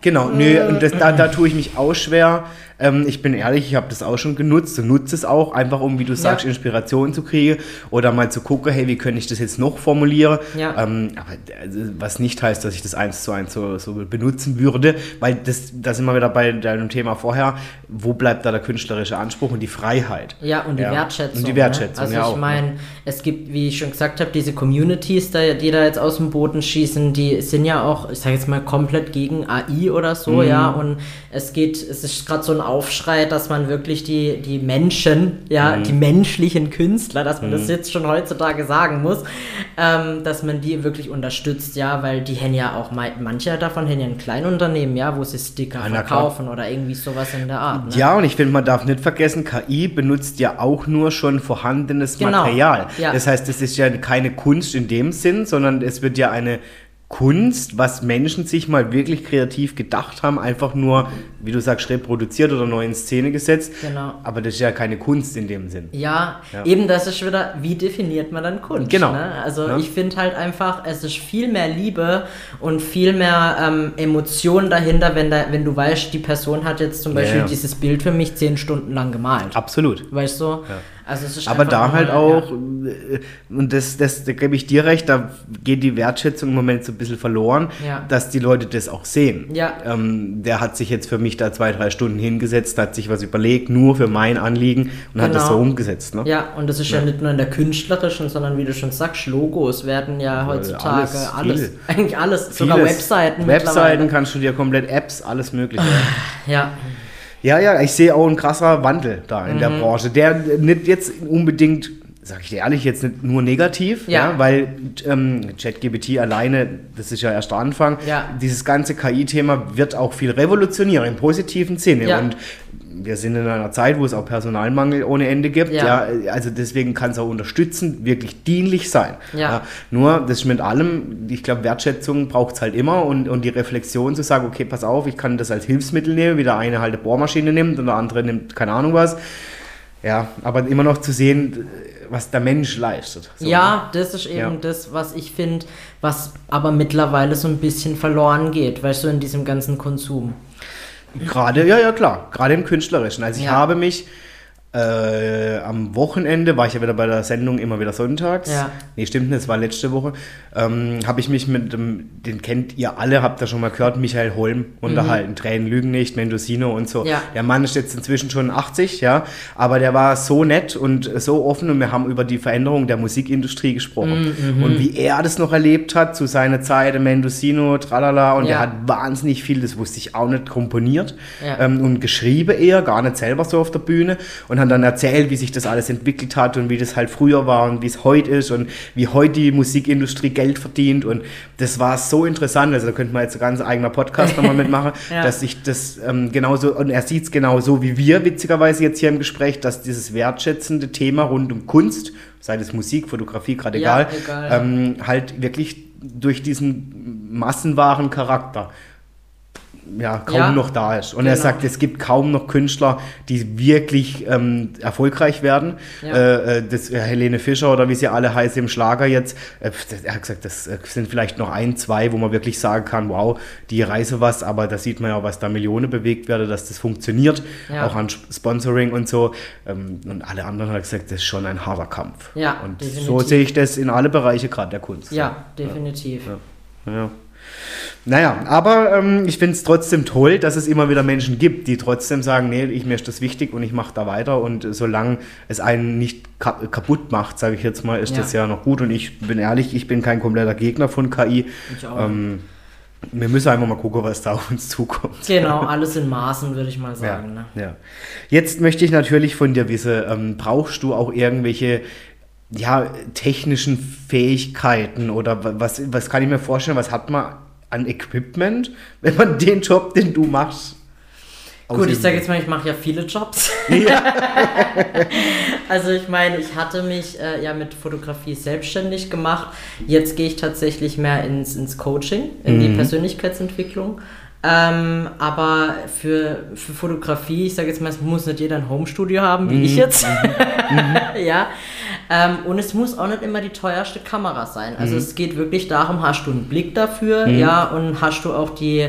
Genau, nö, und das, da, da tue ich mich auch schwer. Ähm, ich bin ehrlich, ich habe das auch schon genutzt und nutze es auch, einfach um, wie du sagst, ja. Inspiration zu kriegen oder mal zu gucken, hey, wie könnte ich das jetzt noch formulieren. Ja. Ähm, aber also, was nicht heißt, dass ich das eins zu eins so, so benutzen würde, weil das, da sind wir wieder bei deinem Thema vorher, wo bleibt da der künstlerische Anspruch und die Freiheit? Ja, und die ja. Wertschätzung. Und die Wertschätzung, ne? Also ich meine, ne? es gibt, wie ich schon gesagt habe, diese Communities, die da jetzt aus dem Boden schießen, die sind ja auch, ich sage jetzt mal, komplett gegen AI oder so, mhm. ja, und es geht, es ist gerade so ein Aufschrei, dass man wirklich die, die Menschen, ja, mhm. die menschlichen Künstler, dass man mhm. das jetzt schon heutzutage sagen muss, ähm, dass man die wirklich unterstützt, ja, weil die haben ja auch, manche davon haben ja ein Kleinunternehmen, ja, wo sie Sticker ja, verkaufen oder irgendwie sowas in der Art. Ne? Ja, und ich finde, man darf nicht vergessen, KI benutzt ja auch nur schon vorhandenes genau. Material. Ja. Das heißt, es ist ja keine Kunst in dem Sinn, sondern es wird ja eine Kunst, was Menschen sich mal wirklich kreativ gedacht haben, einfach nur, wie du sagst, reproduziert oder neu in Szene gesetzt. Genau. Aber das ist ja keine Kunst in dem Sinn. Ja, ja. eben das ist wieder, wie definiert man dann Kunst? Genau. Ne? Also ja. ich finde halt einfach, es ist viel mehr Liebe und viel mehr ähm, Emotion dahinter, wenn, da, wenn du weißt, die Person hat jetzt zum Beispiel ja, dieses Bild für mich zehn Stunden lang gemalt. Absolut. Weißt du? Ja. Also Aber da halt auch, ja. Äh, und das, das da gebe ich dir recht, da geht die Wertschätzung im Moment so ein bisschen verloren, ja. dass die Leute das auch sehen. Ja. Ähm, der hat sich jetzt für mich da zwei, drei Stunden hingesetzt, hat sich was überlegt, nur für mein Anliegen und genau. hat das so genau. umgesetzt. Ne? Ja, und das ist ja. ja. nicht nur in der künstlerischen, sondern wie du schon sagst, Logos werden ja heutzutage alles, alles [LAUGHS] eigentlich alles, Vieles. sogar Webseiten. Webseiten kannst du dir komplett Apps, alles mögliche. Ja. Ja, ja, ich sehe auch einen krasser Wandel da in mhm. der Branche, der nicht jetzt unbedingt, sag ich dir ehrlich, jetzt nicht nur negativ, ja, ja weil ähm, ChatGPT alleine, das ist ja erst der Anfang, ja. dieses ganze KI-Thema wird auch viel revolutionieren im positiven Sinne ja. und wir sind in einer Zeit, wo es auch Personalmangel ohne Ende gibt. Ja. ja also deswegen kann es auch unterstützend wirklich dienlich sein. Ja. ja nur, das ist mit allem, ich glaube, Wertschätzung braucht es halt immer und, und die Reflexion zu sagen, okay, pass auf, ich kann das als Hilfsmittel nehmen, wie der eine halt eine Bohrmaschine nimmt und der andere nimmt keine Ahnung was. Ja, aber immer noch zu sehen, was der Mensch leistet. So, ja, ne? das ist eben ja. das, was ich finde, was aber mittlerweile so ein bisschen verloren geht, weißt du, in diesem ganzen Konsum. Gerade, ja, ja, klar, gerade im Künstlerischen. Also ich ja. habe mich äh, am Wochenende war ich ja wieder bei der Sendung immer wieder sonntags. Ja. Nee, stimmt nicht, es war letzte Woche. Ähm, habe ich mich mit dem, den kennt ihr alle, habt ihr schon mal gehört, Michael Holm unterhalten. Mhm. Tränen lügen nicht, Mendocino und so. Ja. Der Mann ist jetzt inzwischen schon 80, ja, aber der war so nett und so offen und wir haben über die Veränderung der Musikindustrie gesprochen. Mhm. Und wie er das noch erlebt hat zu seiner Zeit, Mendocino, tralala, und ja. er hat wahnsinnig viel, das wusste ich auch nicht, komponiert ja. ähm, und geschrieben eher, gar nicht selber so auf der Bühne und hat dann erzählt, wie sich das alles entwickelt hat und wie das halt früher war und wie es heute ist und wie heute die Musikindustrie Geld verdient. Und das war so interessant. Also da könnte man jetzt ein ganz eigener Podcast nochmal [LAUGHS] mitmachen, ja. dass ich das ähm, genauso, und er sieht es genauso wie wir, witzigerweise jetzt hier im Gespräch, dass dieses wertschätzende Thema rund um Kunst, sei es Musik, Fotografie, gerade ja, egal, egal. Ähm, halt wirklich durch diesen massenwahren Charakter ja, kaum ja, noch da ist. Und genau. er sagt, es gibt kaum noch Künstler, die wirklich ähm, erfolgreich werden. Ja. Äh, äh das, äh, Helene Fischer oder wie sie alle heißen im Schlager jetzt, äh, er hat gesagt, das äh, sind vielleicht noch ein, zwei, wo man wirklich sagen kann, wow, die reise was, aber da sieht man ja, was da Millionen bewegt werde, dass das funktioniert, ja. auch an Sponsoring und so. Ähm, und alle anderen haben gesagt, das ist schon ein harter Kampf. Ja, und definitiv. so sehe ich das in alle Bereiche gerade der Kunst. Ja, definitiv. ja. Ja. Naja, aber ähm, ich finde es trotzdem toll, dass es immer wieder Menschen gibt, die trotzdem sagen, nee, ich, mir ist das wichtig und ich mache da weiter und solange es einen nicht ka kaputt macht, sage ich jetzt mal, ist ja. das ja noch gut und ich bin ehrlich, ich bin kein kompletter Gegner von KI. Ich auch. Ähm, wir müssen einfach mal gucken, was da auf uns zukommt. Genau, [LAUGHS] alles in Maßen, würde ich mal sagen. Ja, ne? ja. Jetzt möchte ich natürlich von dir wissen, ähm, brauchst du auch irgendwelche ja, technischen Fähigkeiten oder was, was kann ich mir vorstellen, was hat man an Equipment, [LAUGHS] wenn man den Job, den du machst, Gut, ich sage jetzt mal, ich mache ja viele Jobs. Ja. [LAUGHS] also ich meine, ich hatte mich äh, ja mit Fotografie selbstständig gemacht. Jetzt gehe ich tatsächlich mehr ins, ins Coaching, in mhm. die Persönlichkeitsentwicklung. Ähm, aber für, für Fotografie, ich sage jetzt mal, es muss nicht jeder ein Homestudio haben, wie mhm. ich jetzt. Mhm. [LAUGHS] ja. Ähm, und es muss auch nicht immer die teuerste Kamera sein. Also mhm. es geht wirklich darum, hast du einen Blick dafür, mhm. ja, und hast du auch die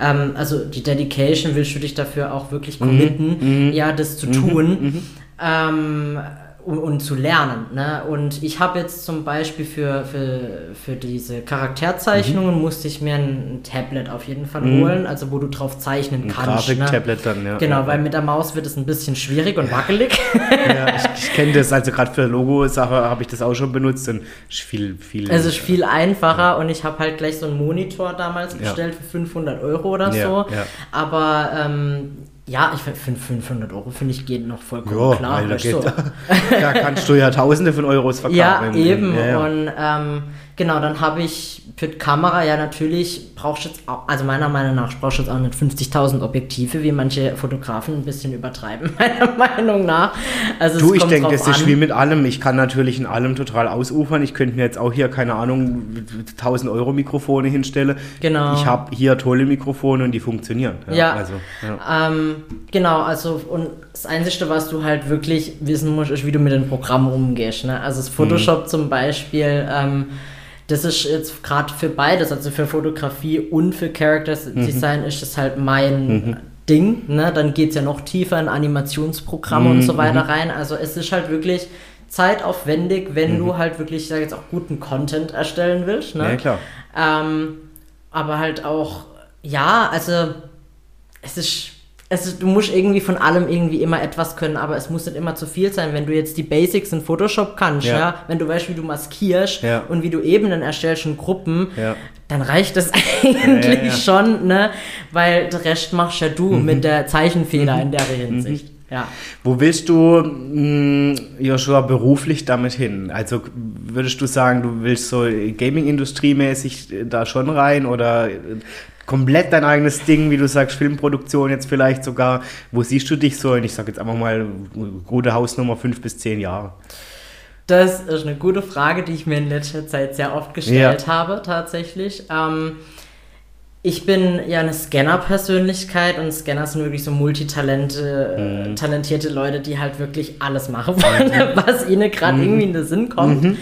ähm, also die Dedication, willst du dich dafür auch wirklich mhm. committen, mhm. ja, das zu tun. Ähm, und, und zu lernen. Ne? Und ich habe jetzt zum Beispiel für, für, für diese Charakterzeichnungen mhm. musste ich mir ein, Tablet auf jeden Fall mhm. holen, also wo du drauf zeichnen ein kannst. Ein Grafik-Tablet ne? dann, ja. Genau, ja. weil mit der Maus wird es ein bisschen schwierig und wackelig. ja, ich, ich kenne das, also gerade für Logo-Sache habe ich das auch schon benutzt und ist viel, viel. Es ist viel einfacher ja. und ich habe halt gleich so einen Monitor damals bestellt für 500 Euro oder so. Aber ähm, ja, ich finde 500 Euro finde ich geht noch vollkommen jo, klar. Da, geht, so. [LAUGHS] da kannst du ja Tausende von Euros verkaufen. Ja, eben. Ja, ja. Und ähm, genau, dann habe ich für die Kamera, ja natürlich brauchst du jetzt auch, also meiner Meinung nach brauchst du jetzt auch nicht 50.000 Objektive, wie manche Fotografen ein bisschen übertreiben, [LAUGHS] meiner Meinung nach. Also du, ich denke, das ist wie mit allem. Ich kann natürlich in allem total ausufern. Ich könnte mir jetzt auch hier, keine Ahnung, 1000 Euro Mikrofone hinstellen. Genau. Ich habe hier tolle Mikrofone und die funktionieren. Ja, ja. Also, ja. Ähm, genau, also und das Einzige, was du halt wirklich wissen musst, ist, wie du mit dem Programm umgehst. Ne? Also das Photoshop mhm. zum Beispiel, ähm, das ist jetzt gerade für beides, also für Fotografie und für Character Design mhm. ist das halt mein mhm. Ding. Ne? Dann geht es ja noch tiefer in Animationsprogramme mhm. und so weiter mhm. rein. Also es ist halt wirklich zeitaufwendig, wenn du mhm. halt wirklich, ich sage jetzt auch guten Content erstellen willst. Ne? Ja, klar. Ähm, aber halt auch, ja, also es ist es, du musst irgendwie von allem irgendwie immer etwas können, aber es muss nicht immer zu viel sein. Wenn du jetzt die Basics in Photoshop kannst, ja, ja wenn du weißt, wie du maskierst ja. und wie du Ebenen erstellst in Gruppen, ja. dann reicht das [LAUGHS] eigentlich schon, ne? Weil der Rest machst ja du mhm. mit der Zeichenfehler mhm. in der Hinsicht. Mhm. Ja. Wo willst du, mh, Joshua, beruflich damit hin? Also würdest du sagen, du willst so Gaming-Industrie mäßig da schon rein oder komplett dein eigenes Ding, wie du sagst, Filmproduktion jetzt vielleicht sogar. Wo siehst du dich so? Und ich sage jetzt einfach mal, gute Hausnummer fünf bis zehn Jahre. Das ist eine gute Frage, die ich mir in letzter Zeit sehr oft gestellt ja. habe, tatsächlich. Ähm, ich bin ja eine Scanner-Persönlichkeit und Scanner sind wirklich so multitalente, mhm. talentierte Leute, die halt wirklich alles machen wollen, mhm. [LAUGHS] was ihnen gerade mhm. irgendwie in den Sinn kommt. Mhm.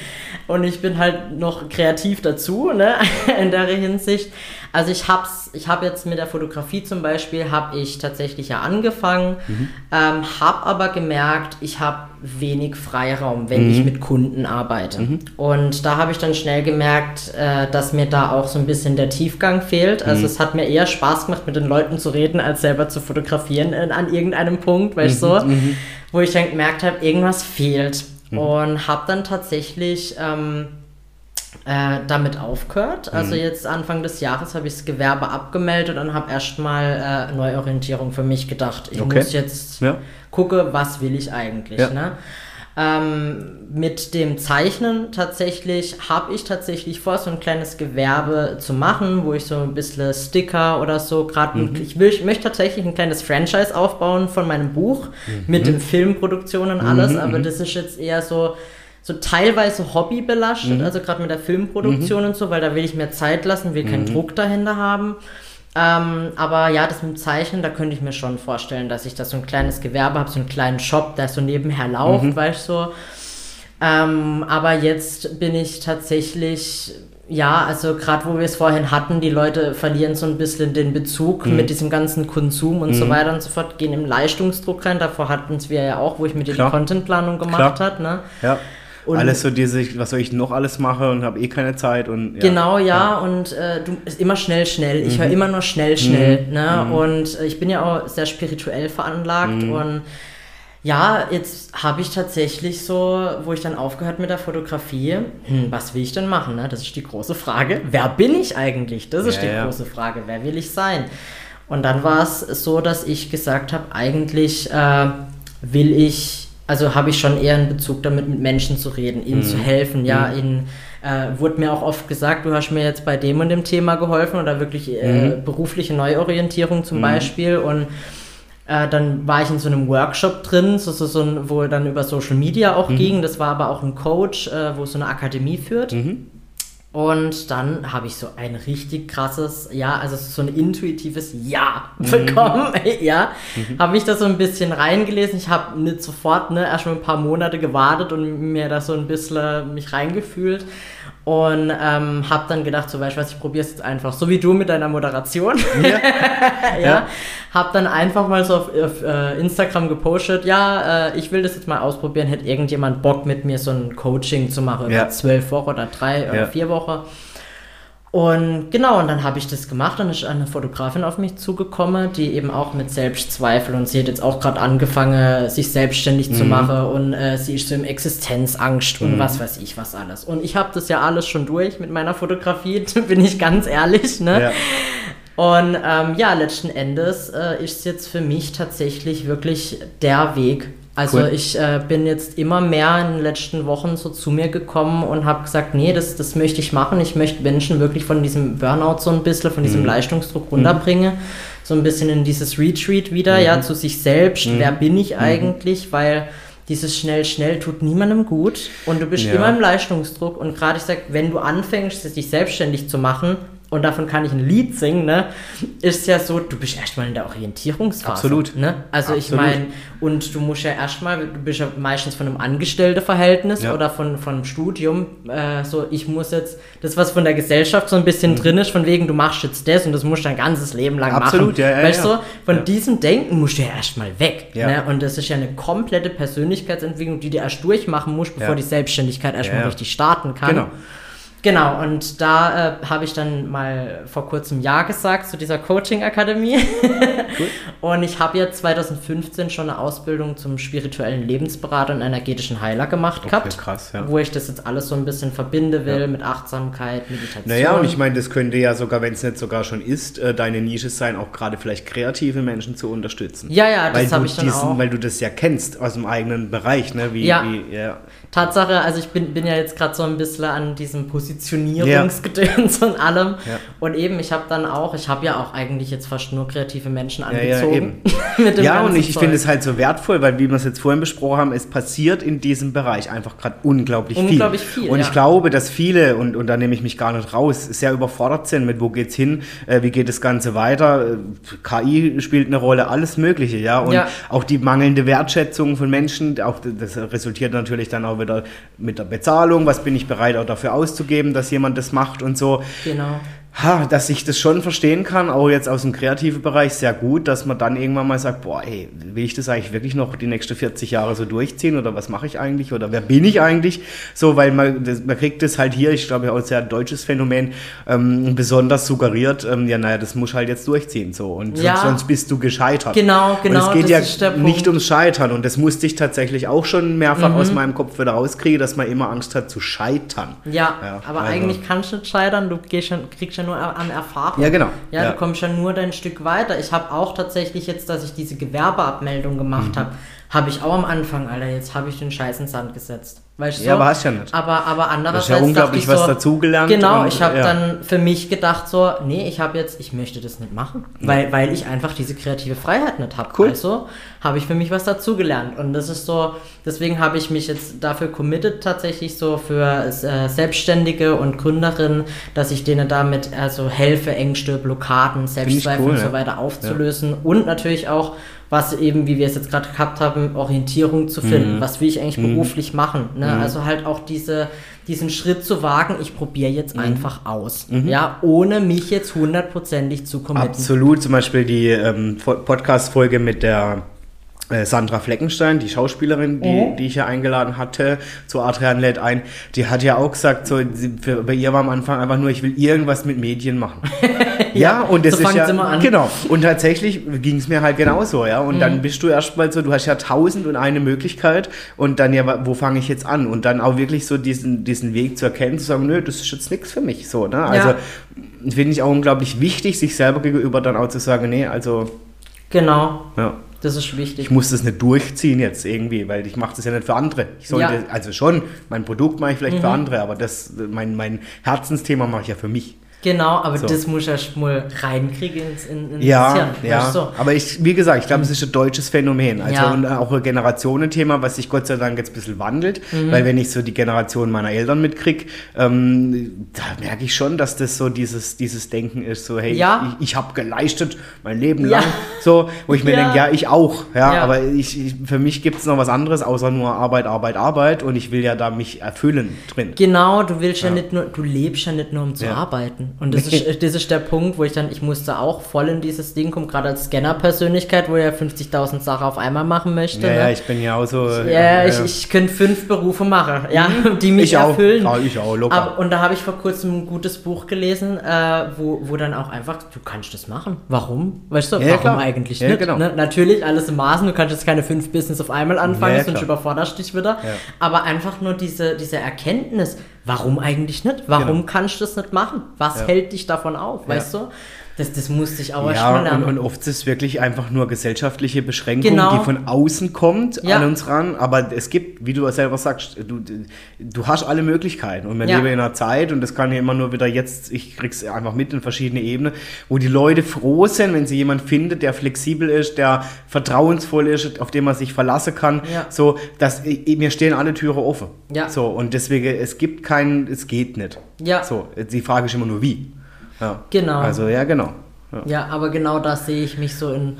Und ich bin halt noch kreativ dazu, ne, [LAUGHS] in der Hinsicht. Also ich hab's, ich habe jetzt mit der Fotografie zum Beispiel, habe ich tatsächlich ja angefangen, mhm. ähm, habe aber gemerkt, ich habe wenig Freiraum, wenn mhm. ich mit Kunden arbeite. Mhm. Und da habe ich dann schnell gemerkt, äh, dass mir da auch so ein bisschen der Tiefgang fehlt. Also mhm. es hat mir eher Spaß gemacht, mit den Leuten zu reden, als selber zu fotografieren in, an irgendeinem Punkt, weißt du, mhm. so, mhm. wo ich dann gemerkt habe, irgendwas fehlt. Und habe dann tatsächlich... Ähm, äh, damit aufgehört. Also mhm. jetzt Anfang des Jahres habe ich das Gewerbe abgemeldet und habe erstmal äh, Neuorientierung für mich gedacht. Ich okay. muss jetzt ja. gucken, was will ich eigentlich. Ja. Ne? Ähm, mit dem Zeichnen tatsächlich habe ich tatsächlich vor, so ein kleines Gewerbe zu machen, wo ich so ein bisschen Sticker oder so gerade. Mhm. Ich, will, ich möchte tatsächlich ein kleines Franchise aufbauen von meinem Buch mhm. mit dem Filmproduktion und alles, mhm. aber mhm. das ist jetzt eher so so teilweise Hobby belastet, mhm. also gerade mit der Filmproduktion mhm. und so, weil da will ich mehr Zeit lassen, will keinen mhm. Druck dahinter haben. Ähm, aber ja, das mit dem Zeichnen, da könnte ich mir schon vorstellen, dass ich da so ein kleines Gewerbe habe, so einen kleinen Shop, der so nebenher läuft, mhm. weißt du. So. Ähm, aber jetzt bin ich tatsächlich, ja, also gerade wo wir es vorhin hatten, die Leute verlieren so ein bisschen den Bezug mhm. mit diesem ganzen Konsum und mhm. so weiter und so fort, gehen im Leistungsdruck rein. Davor hatten es wir ja auch, wo ich mit dir die Contentplanung gemacht habe. Ne? Ja. Und alles so diese, was soll ich noch alles mache und habe eh keine Zeit und ja. Genau, ja, ja. und äh, du ist immer schnell, schnell. Ich mhm. höre immer nur schnell, schnell. Mhm. Ne? Mhm. Und äh, ich bin ja auch sehr spirituell veranlagt mhm. und ja, jetzt habe ich tatsächlich so, wo ich dann aufgehört mit der Fotografie, hm, was will ich denn machen? Ne? Das ist die große Frage. Wer bin ich eigentlich? Das ist ja, die ja. große Frage. Wer will ich sein? Und dann war es so, dass ich gesagt habe, eigentlich äh, will ich also habe ich schon eher einen Bezug damit, mit Menschen zu reden, ihnen mhm. zu helfen, ja, mhm. ihnen äh, wurde mir auch oft gesagt, du hast mir jetzt bei dem und dem Thema geholfen oder wirklich äh, mhm. berufliche Neuorientierung zum mhm. Beispiel und äh, dann war ich in so einem Workshop drin, so, so, so wo dann über Social Media auch mhm. ging. Das war aber auch ein Coach, äh, wo so eine Akademie führt. Mhm. Und dann habe ich so ein richtig krasses, ja, also so ein intuitives Ja mhm. bekommen. [LAUGHS] ja, mhm. habe ich da so ein bisschen reingelesen. Ich habe nicht sofort, ne, erst mal ein paar Monate gewartet und mir da so ein bisschen mich reingefühlt. Und ähm, habe dann gedacht, so weißt du was, ich probiere es jetzt einfach, so wie du mit deiner Moderation. Ja. [LAUGHS] ja. ja. Habe dann einfach mal so auf, auf uh, Instagram gepostet, ja, äh, ich will das jetzt mal ausprobieren, hätte irgendjemand Bock mit mir so ein Coaching zu machen, ja. über zwölf Wochen oder drei oder vier Wochen. Und genau, und dann habe ich das gemacht. Dann ist eine Fotografin auf mich zugekommen, die eben auch mit Selbstzweifel und sie hat jetzt auch gerade angefangen, sich selbstständig mhm. zu machen und äh, sie ist so im Existenzangst mhm. und was weiß ich was alles. Und ich habe das ja alles schon durch mit meiner Fotografie, [LAUGHS] bin ich ganz ehrlich. Ne? Ja. Und ähm, ja, letzten Endes äh, ist es jetzt für mich tatsächlich wirklich der Weg, also cool. ich äh, bin jetzt immer mehr in den letzten Wochen so zu mir gekommen und habe gesagt, nee, das, das möchte ich machen. Ich möchte Menschen wirklich von diesem Burnout so ein bisschen, von diesem mhm. Leistungsdruck runterbringen. Mhm. So ein bisschen in dieses Retreat wieder, mhm. ja, zu sich selbst. Mhm. Wer bin ich mhm. eigentlich? Weil dieses schnell, schnell tut niemandem gut und du bist ja. immer im Leistungsdruck. Und gerade ich sage, wenn du anfängst, dich selbstständig zu machen, und davon kann ich ein Lied singen, ne, ist ja so, du bist erstmal in der Orientierungsphase. Absolut. Ne? Also Absolut. ich meine, und du musst ja erstmal, du bist ja meistens von einem Angestellteverhältnis ja. oder von, von einem Studium, äh, so ich muss jetzt, das was von der Gesellschaft so ein bisschen mhm. drin ist, von wegen, du machst jetzt das und das musst du dein ganzes Leben lang Absolut, machen. Ja, ja, weißt du, so, von diesem Denken musst du ja erstmal weg. Ne? Und das ist ja eine komplette Persönlichkeitsentwicklung, die du erst durchmachen musst, bevor die Selbstständigkeit erstmal richtig starten kann. Genau. Genau, und da äh, habe ich dann mal vor kurzem Ja gesagt zu dieser Coaching-Akademie. Cool. [LAUGHS] und ich habe ja 2015 schon eine Ausbildung zum spirituellen Lebensberater und energetischen Heiler gemacht okay, gehabt. krass, ja. Wo ich das jetzt alles so ein bisschen verbinde will ja. mit Achtsamkeit, Meditation. Naja, und ich meine, das könnte ja sogar, wenn es nicht sogar schon ist, äh, deine Nische sein, auch gerade vielleicht kreative Menschen zu unterstützen. Ja, ja, das habe ich dann diesen, auch. Weil du das ja kennst aus dem eigenen Bereich, ne? Wie, ja. Wie, ja. Tatsache, also ich bin, bin ja jetzt gerade so ein bisschen an diesem Position Positionierungsgedöns ja. und allem. Ja. Und eben, ich habe dann auch, ich habe ja auch eigentlich jetzt fast nur kreative Menschen angezogen. Ja, ja [LAUGHS] und ich, ich finde es halt so wertvoll, weil wie wir es jetzt vorhin besprochen haben, es passiert in diesem Bereich einfach gerade unglaublich, unglaublich viel. viel. Und ich glaube, dass viele, und, und da nehme ich mich gar nicht raus, sehr überfordert sind mit, wo geht's hin, äh, wie geht das Ganze weiter. Äh, KI spielt eine Rolle, alles Mögliche, ja. Und auch die mangelnde Wertschätzung von Menschen, auch das resultiert natürlich dann auch wieder mit der Bezahlung, was bin ich bereit auch dafür auszugeben, dass jemand das macht und so. Genau ha, dass ich das schon verstehen kann, auch jetzt aus dem kreativen Bereich sehr gut, dass man dann irgendwann mal sagt, boah, ey, will ich das eigentlich wirklich noch die nächsten 40 Jahre so durchziehen oder was mache ich eigentlich oder wer bin ich eigentlich? So, weil man, das, man kriegt das halt hier, ich glaube auch ein sehr deutsches Phänomen, ähm, besonders suggeriert, ähm, ja, naja, das muss halt jetzt durchziehen, so und ja. sonst bist du gescheitert. Genau, genau. Und es geht ja nicht ums Scheitern und das musste ich tatsächlich auch schon mehrfach mhm. aus meinem Kopf wieder rauskriegen, dass man immer Angst hat zu scheitern. Ja, ja aber also. eigentlich kannst du nicht scheitern, du gehst schon, kriegst ja nur an Erfahrung. Ja, genau. Ja, ja. du kommst ja nur dein Stück weiter. Ich habe auch tatsächlich jetzt, dass ich diese Gewerbeabmeldung gemacht mhm. habe, habe ich auch am Anfang, Alter, jetzt habe ich den Scheiß ins Sand gesetzt. Weißt du? Ja, aber hast ja nicht. Aber, aber andererseits. Du hast ja unglaublich was so, dazugelernt. Genau, und, ich habe ja. dann für mich gedacht, so, nee, ich habe jetzt, ich möchte das nicht machen, ja. weil, weil ich einfach diese kreative Freiheit nicht habe. Cool. Also habe ich für mich was dazugelernt. Und das ist so, deswegen habe ich mich jetzt dafür committed, tatsächlich so für äh, Selbstständige und Gründerinnen, dass ich denen damit also helfe, Ängste, Blockaden, Selbstzweifel cool, und so weiter aufzulösen. Und natürlich auch was eben, wie wir es jetzt gerade gehabt haben, Orientierung zu finden. Mhm. Was will ich eigentlich mhm. beruflich machen? Ne? Mhm. Also halt auch diese, diesen Schritt zu wagen, ich probiere jetzt mhm. einfach aus. Mhm. Ja, ohne mich jetzt hundertprozentig zu committen. Absolut, zum Beispiel die ähm, Podcast-Folge mit der Sandra Fleckenstein, die Schauspielerin, die, oh. die ich ja eingeladen hatte, zu Adrian lädt ein, die hat ja auch gesagt, so, sie, für, bei ihr war am Anfang einfach nur, ich will irgendwas mit Medien machen. [LAUGHS] ja, und das so ist ja, genau. Und tatsächlich ging es mir halt genauso, ja. Und mhm. dann bist du erstmal so, du hast ja tausend und eine Möglichkeit und dann ja, wo fange ich jetzt an? Und dann auch wirklich so diesen, diesen Weg zu erkennen, zu sagen, nö, das ist jetzt nichts für mich, so, ne? Also, ja. finde ich auch unglaublich wichtig, sich selber gegenüber dann auch zu sagen, nee, also. Genau. Ja. Das ist wichtig. Ich muss das nicht durchziehen jetzt irgendwie, weil ich mache das ja nicht für andere. Ich sollte, ja. also schon, mein Produkt mache ich vielleicht mhm. für andere, aber das, mein, mein Herzensthema mache ich ja für mich. Genau, aber so. das muss er mal reinkriegen ins, in, ins ja, Hirn. Ja, so. aber ich, wie gesagt, ich glaube, es ist ein deutsches Phänomen. Also ja. und auch ein Generationenthema, was sich Gott sei Dank jetzt ein bisschen wandelt. Mhm. Weil wenn ich so die Generation meiner Eltern mitkriege, ähm, da merke ich schon, dass das so dieses, dieses Denken ist, so, hey, ja. ich, ich habe geleistet mein Leben lang. So, wo ich mir denke, ja, ich auch. Ja, aber ich, ich für mich gibt es noch was anderes, außer nur Arbeit, Arbeit, Arbeit. Und ich will ja da mich erfüllen drin. Genau, du willst ja, nicht nur, du lebst ja nicht nur um zu arbeiten. Und das [LAUGHS] ist, das ist der Punkt, wo ich dann, ich musste auch voll in dieses Ding kommen, gerade als Scanner-Persönlichkeit, wo er 50.000 Sachen auf einmal machen möchte. Ja, ne? ja ich bin ja auch so. ja, ja, ich, ich könnte fünf Berufe machen, ja, mhm. [LAUGHS] die mich ich erfüllen. Auch. Ja, ich auch, locker. Aber, und da habe ich vor kurzem ein gutes Buch gelesen, äh, wo, wo dann auch einfach, du kannst das machen. Warum? Weißt du, ja, warum klar. eigentlich nicht? Genau. Ne? Natürlich, alles im Maßen, du kannst jetzt keine fünf Business auf einmal anfangen, sonst überforderst dich wieder. Aber einfach nur diese, diese Erkenntnis, warum eigentlich nicht? Warum genau. kannst du das nicht machen? Was ja. hält dich davon auf, weißt du? Das, das musste ich aber ja, schon lernen. Und, und oft ist es wirklich einfach nur gesellschaftliche Beschränkung, genau. die von außen kommt ja. an uns ran. Aber es gibt, wie du selber sagst, du, du hast alle Möglichkeiten. Und wir ja. leben in einer Zeit, und das kann ja immer nur wieder jetzt, ich krieg's einfach mit in verschiedene Ebenen, wo die Leute froh sind, wenn sie jemanden findet, der flexibel ist, der vertrauensvoll ist, auf den man sich verlassen kann. Ja. So, dass mir stehen alle Türen offen. Ja. So, und deswegen, es gibt keinen, es geht nicht. Ja. So, die Frage ist immer nur wie. Ja. Genau. Also ja, genau. Ja. ja, aber genau das sehe ich mich so in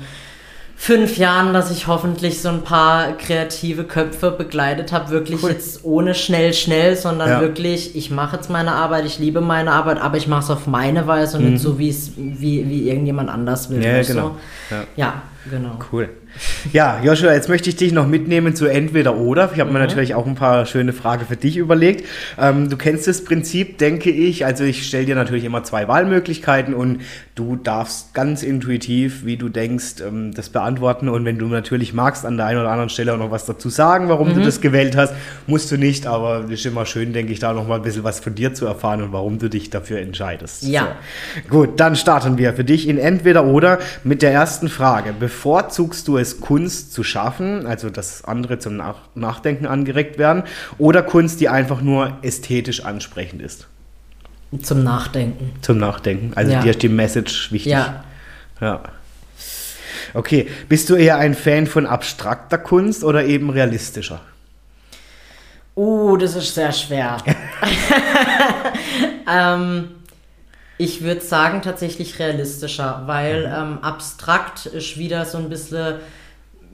fünf Jahren, dass ich hoffentlich so ein paar kreative Köpfe begleitet habe. Wirklich cool. jetzt ohne schnell, schnell, sondern ja. wirklich, ich mache jetzt meine Arbeit, ich liebe meine Arbeit, aber ich mache es auf meine Weise und mhm. nicht so, wie wie, wie irgendjemand anders will. Ja, genau. Ja. ja, genau. Cool. Ja, Joshua, jetzt möchte ich dich noch mitnehmen zu entweder oder. Ich habe mhm. mir natürlich auch ein paar schöne Fragen für dich überlegt. Ähm, du kennst das Prinzip, denke ich. Also ich stelle dir natürlich immer zwei Wahlmöglichkeiten und du darfst ganz intuitiv, wie du denkst, ähm, das beantworten. Und wenn du natürlich magst, an der einen oder anderen Stelle auch noch was dazu sagen, warum mhm. du das gewählt hast, musst du nicht. Aber es ist immer schön, denke ich, da noch mal ein bisschen was von dir zu erfahren und warum du dich dafür entscheidest. Ja. So. Gut, dann starten wir für dich in entweder oder mit der ersten Frage. Bevorzugst du es Kunst zu schaffen, also dass andere zum Nach Nachdenken angeregt werden, oder Kunst, die einfach nur ästhetisch ansprechend ist? Zum Nachdenken. Zum Nachdenken. Also Ja. dir ist die Message wichtig. Ja. ja. Okay, bist du eher ein Fan von abstrakter Kunst oder eben realistischer? Uh, das ist sehr schwer. [LAUGHS] [LAUGHS] ähm, ich würde sagen tatsächlich realistischer, weil ähm, abstrakt ist wieder so ein bisschen,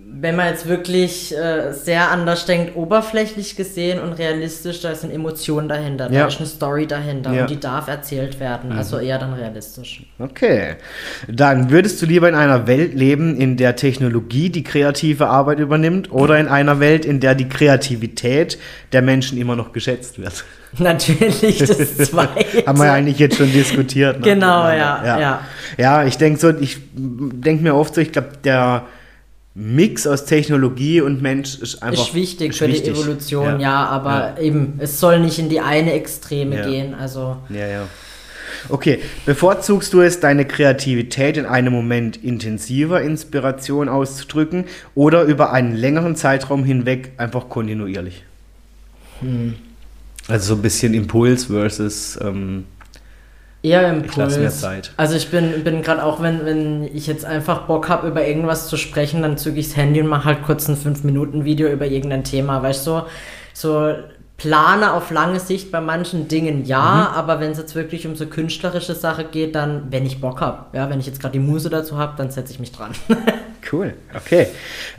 wenn man jetzt wirklich äh, sehr anders denkt, oberflächlich gesehen und realistisch, da sind Emotionen dahinter, Ja. da ist eine Story dahinter Ja. und die darf erzählt werden. Also eher dann realistisch. Okay. Dann würdest du lieber in einer Welt leben, in der Technologie die kreative Arbeit übernimmt oder in einer Welt, in der die Kreativität der Menschen immer noch geschätzt wird? [LAUGHS] Natürlich das [LAUGHS] Zweite. Haben wir ja eigentlich jetzt schon diskutiert. ne? Genau, ja, Ja, ja. ja ich denke so, ich denke mir oft so, ich glaube, der Mix aus Technologie und Mensch ist einfach ist wichtig ist für wichtig. die Evolution, ja, aber Ja. eben, es soll nicht in die eine Extreme Ja. gehen. Also Ja, ja. Okay, bevorzugst du es, deine Kreativität in einem Moment intensiver Inspiration auszudrücken oder über einen längeren Zeitraum hinweg einfach kontinuierlich? Hm. Also so ein bisschen Impuls versus ähm, eher Ich lass mir Impuls. Zeit. Also ich bin, bin gerade auch, wenn, wenn ich jetzt einfach Bock habe, über irgendwas zu sprechen, dann zücke ich das Handy und mache halt kurz ein 5-Minuten-Video über irgendein Thema. Weißt du, so, so plane auf lange Sicht bei manchen Dingen ja, Mhm. aber wenn es jetzt wirklich um so künstlerische Sache geht, dann, wenn ich Bock habe, ja, wenn ich jetzt gerade die Muse dazu habe, dann setze ich mich dran. [LAUGHS] cool. Okay.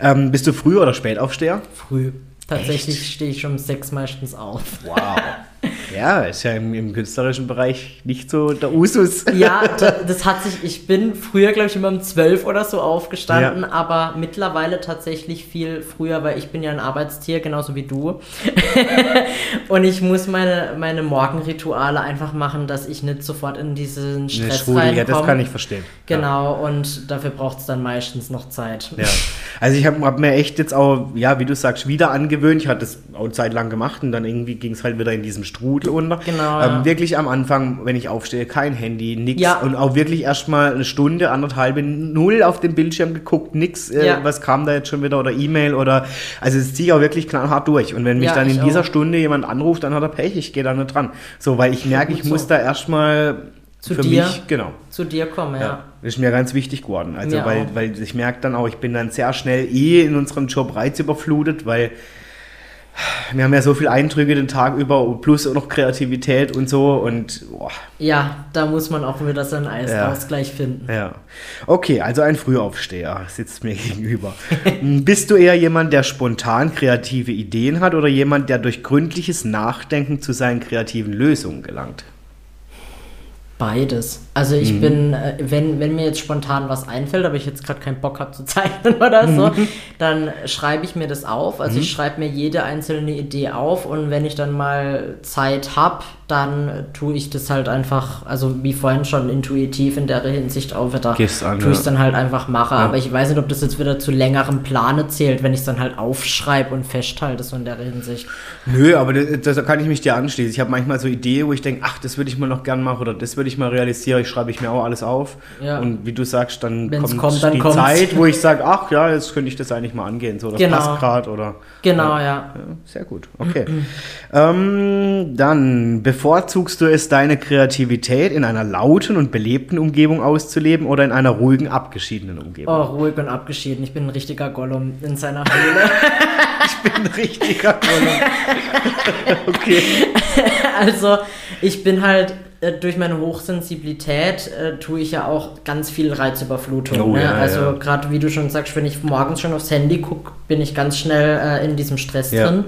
Ähm, bist du Früh- oder Spätaufsteher? Früh. Tatsächlich stehe ich schon um sechs meistens auf. Wow. [LAUGHS] ja, ist ja im, im künstlerischen Bereich nicht so der Usus. Ja, da- das hat sich, ich bin früher, glaube ich, immer um 12 oder so aufgestanden, Ja. aber mittlerweile tatsächlich viel früher, weil ich bin ja ein Arbeitstier, genauso wie du. [LAUGHS] Und ich muss meine, meine Morgenrituale einfach machen, dass ich nicht sofort in diesen Stress Schule, reinkomme. ja, das kann ich verstehen. Ja. Genau, und dafür braucht es dann meistens noch Zeit. Ja. Also ich habe hab mir echt jetzt auch, ja, wie du sagst, wieder angewöhnt. Ich hatte es auch eine Zeit lang gemacht und dann irgendwie ging es halt wieder in diesem Strudel unter. Genau, Ähm, ja. Wirklich am Anfang, wenn ich aufstehe, kein Handy, nix. Ja. Und auch wirklich erstmal eine Stunde, anderthalbe, null auf den Bildschirm geguckt, nix. Äh, Ja. Was kam da jetzt schon wieder oder E-Mail oder. Also es ziehe ich auch wirklich knallhart durch. Und wenn mich dann in dieser auch. Stunde jemand anruft, dann hat er Pech, ich gehe da nicht dran. So, weil ich merke, ich gut muss so. da erstmal Zu für dir? mich, genau. Zu dir komme, ja. Ja, ist mir ganz wichtig geworden. Also, Mir weil, auch. weil ich merke dann auch, ich bin dann sehr schnell eh in unserem Job reizüberflutet, weil wir haben ja so viele Eindrücke den Tag über, plus auch noch Kreativität und so und boah, Ja, da muss man auch wieder seinen Eis Ja. Ausgleich finden. ja. Okay, also ein Frühaufsteher sitzt mir [LAUGHS] gegenüber. Bist du eher jemand, der spontan kreative Ideen hat oder jemand, der durch gründliches Nachdenken zu seinen kreativen Lösungen gelangt? Beides. Also ich Mhm. bin, äh, wenn, wenn mir jetzt spontan was einfällt, aber ich jetzt gerade keinen Bock habe zu [LAUGHS] zeichnen oder so, Mhm. dann schreibe ich mir das auf. Also ich schreibe mir jede einzelne Idee auf und wenn ich dann mal Zeit habe, dann tue ich das halt einfach, also wie vorhin schon intuitiv in der Hinsicht auch wieder, Gehst an, tue ich es dann halt einfach mache. Ja. Aber ich weiß nicht, ob das jetzt wieder zu längerem Plane zählt, wenn ich es dann halt aufschreibe und festhalte, so in der Hinsicht. Nö, aber da kann ich mich dir anschließen. Ich habe manchmal so Ideen, wo ich denke, ach, das würde ich mal noch gern machen oder das würde ich mal realisieren. Ich schreibe ich mir auch alles auf. Ja. Und wie du sagst, dann Wenn's kommt, kommt, dann die kommt's. Zeit, wo ich sage, ach ja, jetzt könnte ich das eigentlich mal angehen. So, das Genau. passt gerade oder. Genau, ja. Ja, sehr gut. Okay. ähm, dann bevorzugst du es, deine Kreativität in einer lauten und belebten Umgebung auszuleben oder in einer ruhigen, abgeschiedenen Umgebung? Oh, ruhig und abgeschieden. Ich bin ein richtiger Gollum in seiner Höhle. [LAUGHS] Ich bin ein richtiger Gollum. [LAUGHS] okay. Also, ich bin halt äh, durch meine Hochsensibilität äh, tue ich ja auch ganz viel Reizüberflutung. Oh, ne? ja, also ja. gerade wie du schon sagst, wenn ich morgens schon aufs Handy gucke, bin ich ganz schnell äh, in diesem Stress Ja, drin.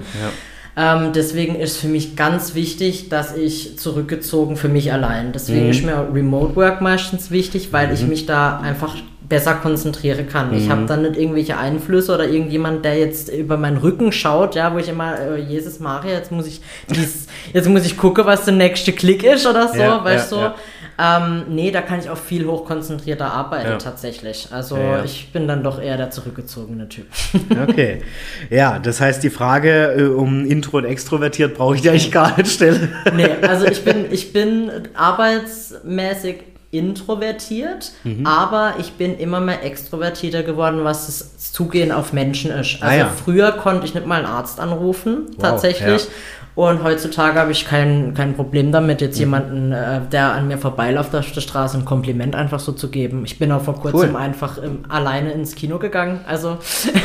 Ähm, deswegen ist für mich ganz wichtig, dass ich zurückgezogen für mich allein. Deswegen Mhm. ist mir Remote Work meistens wichtig, weil ich mich da einfach besser konzentrieren kann. Ich Mhm. habe dann nicht irgendwelche Einflüsse oder irgendjemand, der jetzt über meinen Rücken schaut, ja, wo ich immer, äh, Jesus Maria, jetzt muss ich dies, [LAUGHS] jetzt muss ich gucken, was der nächste Klick ist oder so, Ja, weißt ja, du? ja. Ähm, nee, da kann ich auch viel hochkonzentrierter arbeiten tatsächlich. Also ich bin dann doch eher der zurückgezogene Typ. [LAUGHS] Okay. Ja, das heißt, die Frage äh, um Intro und extrovertiert brauche ich dir eigentlich gar nicht stellen. Nee, also ich [LAUGHS] bin, ich bin arbeitsmäßig introvertiert, Mhm. aber ich bin immer mehr extrovertierter geworden, was das Zugehen auf Menschen ist. Ah, Also ja. früher konnte ich nicht mal einen Arzt anrufen, Wow, tatsächlich. Und heutzutage habe ich kein, kein Problem damit, jetzt mhm. jemanden, äh, der an mir vorbeiläuft auf der Straße, ein Kompliment einfach so zu geben. Ich bin auch vor kurzem cool. einfach ähm, alleine ins Kino gegangen. Also.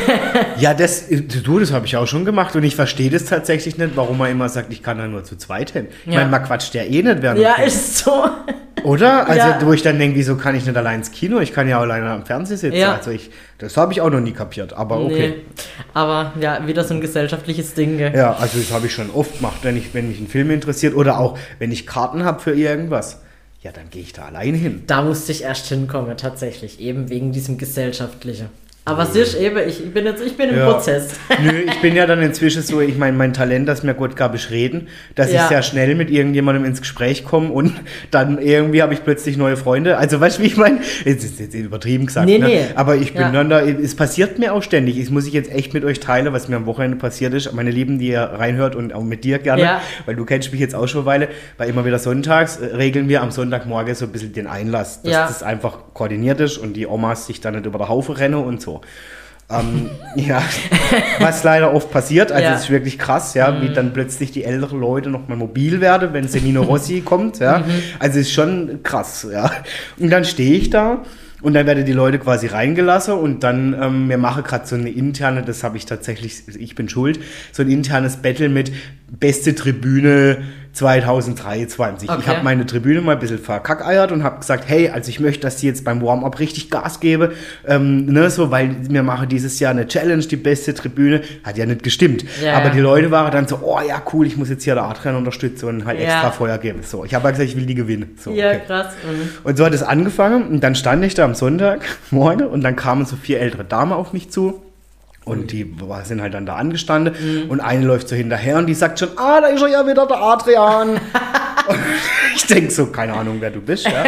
[LAUGHS] ja, das, du, das habe ich auch schon gemacht und ich verstehe das tatsächlich nicht, warum man immer sagt, ich kann da nur zu zweit hin. Ich ja. meine, man quatscht ja eh nicht während Ja, ist so. Oder? Also, ja. wo ich dann denke, wieso kann ich nicht allein ins Kino? Ich kann ja alleine am Fernsehen sitzen. Ja. Also, ich, das habe ich auch noch nie kapiert, aber okay. Nee. Aber ja, wieder so ein gesellschaftliches Ding. Gell? Ja, also, das habe ich schon oft gemacht, wenn, ich, wenn mich ein Film interessiert oder auch, wenn ich Karten habe für irgendwas. Ja, dann gehe ich da allein hin. Da musste ich erst hinkommen, tatsächlich. Eben wegen diesem Gesellschaftlichen. Aber es ist eben, ich bin jetzt, ich bin im ja. Prozess. [LAUGHS] Nö, ich bin ja dann inzwischen so, ich meine, mein Talent, das mir Gott gab, ist reden, dass ja. ich sehr schnell mit irgendjemandem ins Gespräch komme und dann irgendwie habe ich plötzlich neue Freunde. Also weißt du, wie ich meine? Es ist jetzt übertrieben gesagt, nee, ne? nee. aber ich bin ja. dann da, es passiert mir auch ständig. Das muss ich jetzt echt mit euch teilen, was mir am Wochenende passiert ist. Meine Lieben, die ihr reinhört und auch mit dir gerne, weil du kennst mich jetzt auch schon eine Weile, weil immer wieder sonntags äh, regeln wir am Sonntagmorgen so ein bisschen den Einlass, dass das einfach koordiniert ist und die Omas sich dann nicht über der Haufe rennen und so. Ähm, [LAUGHS] ja, was leider oft passiert. Also es ist wirklich krass, ja, mhm. wie dann plötzlich die älteren Leute nochmal mobil werden, wenn Senino [LAUGHS] Rossi kommt, ja. Mhm. Also es ist schon krass, ja. Und dann stehe ich da und dann werden die Leute quasi reingelassen und dann, ähm, wir machen gerade so eine interne, das habe ich tatsächlich, ich bin schuld, so ein internes Battle mit beste Tribüne 2023. Okay. Ich habe meine Tribüne mal ein bisschen verkackeiert und habe gesagt, hey, also ich möchte, dass die jetzt beim Warm-up richtig Gas gebe, ähm, ne, so, weil wir machen dieses Jahr eine Challenge, die beste Tribüne, hat ja nicht gestimmt. Ja, Aber die Leute waren dann so, oh ja, cool, ich muss jetzt hier der Adrian unterstützen und halt ja. extra Feuer geben. So, ich habe halt gesagt, ich will die gewinnen. So, ja, okay. krass. Mhm. Und so hat es angefangen und dann stand ich da am Sonntagmorgen [LAUGHS] und dann kamen so vier ältere Damen auf mich zu und die sind halt dann da angestanden mhm. und eine läuft so hinterher und die sagt schon, ah, da ist er ja wieder der Adrian. [LAUGHS] [LAUGHS] ich denke so, keine Ahnung, wer du bist. Ja?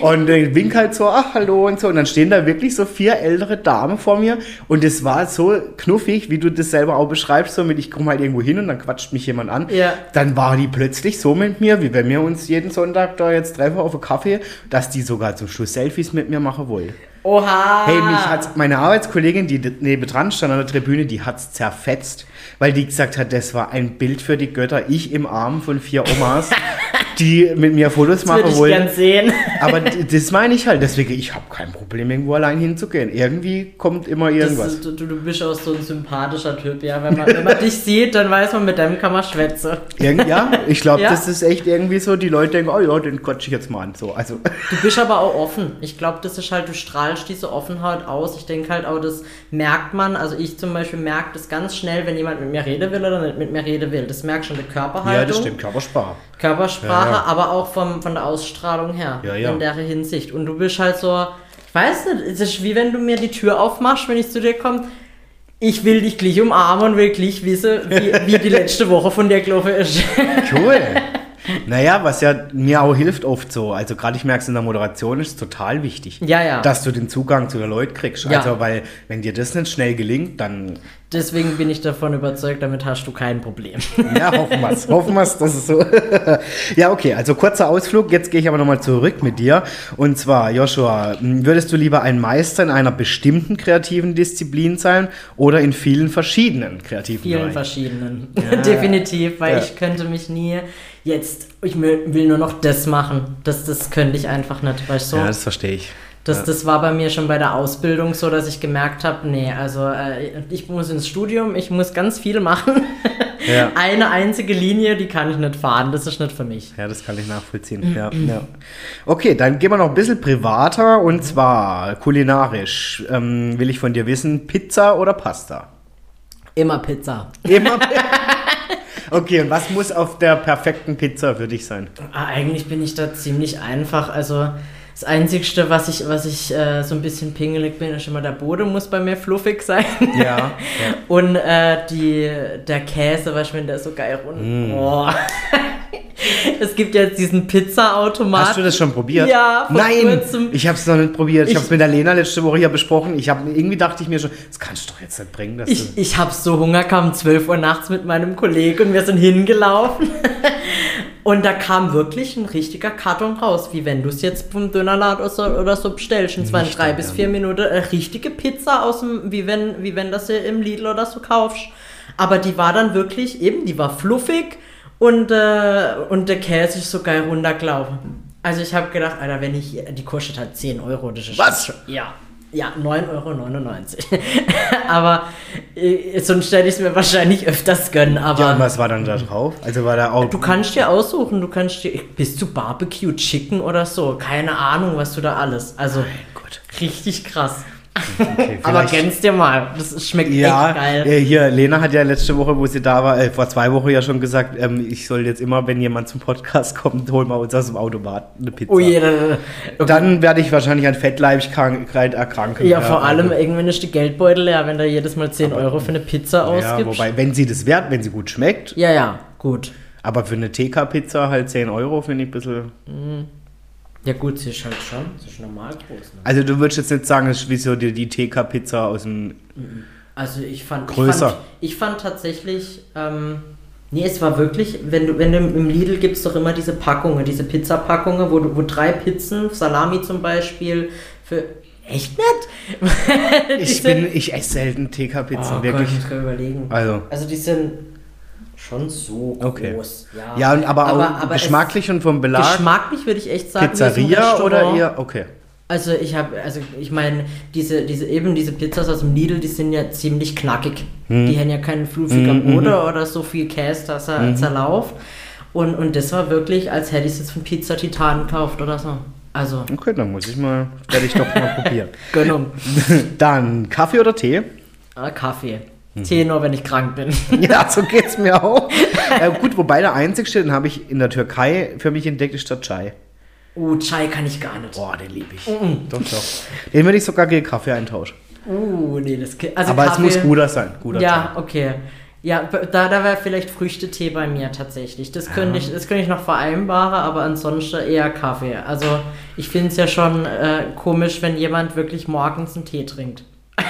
Und äh, wink halt so, ach, hallo und so. Und dann stehen da wirklich so vier ältere Damen vor mir und es war so knuffig, wie du das selber auch beschreibst, so mit ich komme halt irgendwo hin und dann quatscht mich jemand an. Ja. Dann war die plötzlich so mit mir, wie wenn wir uns jeden Sonntag da jetzt treffen auf einen Kaffee, dass die sogar zum Schluss Selfies mit mir machen wollen. Oha! Hey, mich hat meine Arbeitskollegin, die nebendran stand an der Tribüne, die hat's zerfetzt, weil die gesagt hat, das war ein Bild für die Götter. Ich im Arm von vier Omas. [LAUGHS] die mit mir Fotos das machen wollen. Gern sehen. Aber das meine ich halt. Deswegen, ich habe kein Problem, irgendwo allein hinzugehen. Irgendwie kommt immer irgendwas. Das, du, du bist auch so ein sympathischer Typ, ja. Wenn man, wenn man dich sieht, dann weiß man, mit dem kann man schwätzen. ja, ich glaube, ja? das ist echt irgendwie so, die Leute denken, oh ja, den quatsche ich jetzt mal an. So, also. Du bist aber auch offen. Ich glaube, das ist halt, du strahlst diese Offenheit aus. Ich denke halt auch, das merkt man. Also ich zum Beispiel merke das ganz schnell, wenn jemand mit mir reden will oder nicht mit mir reden will. Das merkt schon die Körperhaltung. Ja, das stimmt, Körpersprache. Körpersprache. Sprache, ja. aber auch vom, von der Ausstrahlung her. Ja, in der Hinsicht. Und du bist halt so, ich weiß nicht, es ist wie wenn du mir die Tür aufmachst, wenn ich zu dir komme. Ich will dich gleich umarmen und will gleich wissen, wie, [LAUGHS] wie die letzte Woche von der gelaufen ist. Cool. [LAUGHS] Naja, was ja mir auch hilft oft so. Also gerade ich merke es in der Moderation ist total wichtig. Ja, ja. Dass du den Zugang zu den Leuten kriegst. Ja. Also weil wenn dir das nicht schnell gelingt, dann... Deswegen bin ich davon überzeugt, damit hast du kein Problem. [LAUGHS] Ja, hoffen wir es. hoffen wir es, das ist so. [LAUGHS] ja, okay, also kurzer Ausflug. Jetzt gehe ich aber nochmal zurück mit dir. Und zwar, Joshua, würdest du lieber ein Meister in einer bestimmten kreativen Disziplin sein oder in vielen verschiedenen kreativen Vielen Bereichen? verschiedenen. Ja. [LAUGHS] Definitiv, weil ja. ich könnte mich nie jetzt, ich will nur noch das machen. Das, das könnte ich einfach nicht, weißt du? Ja, das verstehe ich. Das, ja. das war bei mir schon bei der Ausbildung so, dass ich gemerkt habe, nee, also äh, ich muss ins Studium, ich muss ganz viel machen. [LAUGHS] Ja. [LAUGHS] Eine einzige Linie, die kann ich nicht fahren, das ist nicht für mich. Ja, das kann ich nachvollziehen. Mhm. Ja, ja. Okay, dann gehen wir noch ein bisschen privater und zwar kulinarisch. Ähm, will ich von dir wissen, Pizza oder Pasta? Immer Pizza. Immer Pizza. [LAUGHS] Okay, und was muss auf der perfekten Pizza für dich sein? Ah, eigentlich bin ich da ziemlich einfach. Also das Einzige, was ich, was ich äh, so ein bisschen pingelig bin, ist immer der Boden muss bei mir fluffig sein. Ja. ja. [LAUGHS] Und äh, die, der Käse, weißt du, wenn der so geil rund. Mm. Oh. [LAUGHS] es gibt jetzt diesen Pizza-Automat. Hast du das schon probiert? Ja, vor Nein, kurzem. ich habe es noch nicht probiert. Ich, ich habe es mit der Lena letzte Woche hier besprochen. Ich hab, irgendwie dachte ich mir schon, das kannst du doch jetzt nicht bringen. Dass ich ich habe so Hunger, kam 12 Uhr nachts mit meinem Kollegen und wir sind hingelaufen. Und da kam wirklich ein richtiger Karton raus, wie wenn du es jetzt vom Dönerladen oder so, bestellst. Und zwar in drei bis vier Minuten eine richtige Pizza aus dem, wie wenn, wie wenn das im Lidl oder so kaufst. Aber die war dann wirklich eben, die war fluffig, Und, äh, und der Käse ist so geil runtergelaufen. Also ich habe gedacht, Alter, wenn ich, die kostet halt 10 Euro. Das ist Was? schon- Ja. Ja, 9,99 Euro. [LAUGHS] aber äh, sonst hätte ich es mir wahrscheinlich öfters gönnen. Aber Ja, und was war dann da drauf? Also war da auch. du kannst dir aussuchen, du kannst dir bis zu Barbecue Chicken oder so. Keine Ahnung, was du da alles. Also Gut. richtig krass. Okay, Aber gönn's dir mal. Das schmeckt Ja, echt geil. äh, hier, Lena hat ja letzte Woche, wo sie da war, äh, vor zwei Wochen ja schon gesagt, ähm, ich soll jetzt immer, wenn jemand zum Podcast [LAUGHS] kommt, holen wir uns aus dem Automat eine Pizza. Oh je, da- Dann werde ich wahrscheinlich an Fettleibigkeit erkranken. Ja, vor allem also- irgendwann ist die Geldbeutel leer, wenn da jedes Mal 10 Euro für eine Pizza Ja, ausgibst. wobei, wenn sie das wert, wenn sie gut schmeckt, ja, ja, gut. aber für eine TK-Pizza halt 10 Euro finde ich ein bisschen. Ja gut, sie ist halt schon, sie ist normal groß. Ne? Also du würdest jetzt nicht sagen, es ist wie so die, die TK-Pizza aus dem. Also ich fand, Größer. Ich fand, ich fand tatsächlich, ähm, nee, es war wirklich, wenn du, wenn du im Lidl gibt es doch immer diese Packungen, diese Pizzapackungen, wo, wo drei Pizzen, Salami zum Beispiel, für, echt nett? [LAUGHS] Ich bin, ich esse selten TK-Pizza, oh wirklich. Gott, ich muss überlegen. Also. Also die sind schon so Okay. groß. Ja, Ja, und aber, auch aber es- geschmacklich und vom Belag. Geschmacklich würde ich echt sagen, Pizzeria oder eher. Okay. Also ich habe, also ich meine, diese, diese eben diese Pizzas aus dem Lidl, die sind ja ziemlich knackig. Hm. Die haben ja keinen fluffiger Boden oder so viel Käse, dass er Mhm. zerlauft. Und, und das war wirklich, als hätte ich es jetzt von Pizza Titan gekauft oder so. Also, Okay, dann muss ich mal, werde ich doch mal [LAUGHS] probieren. Gönnung. [LAUGHS] Dann Kaffee oder Tee? Ah, Kaffee. Tee nur, wenn ich krank bin. [LAUGHS] Ja, so geht's mir auch. äh, gut, wobei der einzigste, den habe ich in der Türkei für mich entdeckt, ist der Chai. Uh, Chai kann ich gar nicht. Boah, den liebe ich. Mhm. Doch, doch. Den würde ich sogar gegen Kaffee eintauschen. Uh, nee, das geht. Also Aber Kaffee, es muss guter sein. Guter Ja, Chai. okay. Ja, da, da wäre vielleicht Früchtetee bei mir tatsächlich. Das könnte ich, das könnte ich noch vereinbaren, aber ansonsten eher Kaffee. Also ich finde es ja schon äh, komisch, wenn jemand wirklich morgens einen Tee trinkt. [LAUGHS]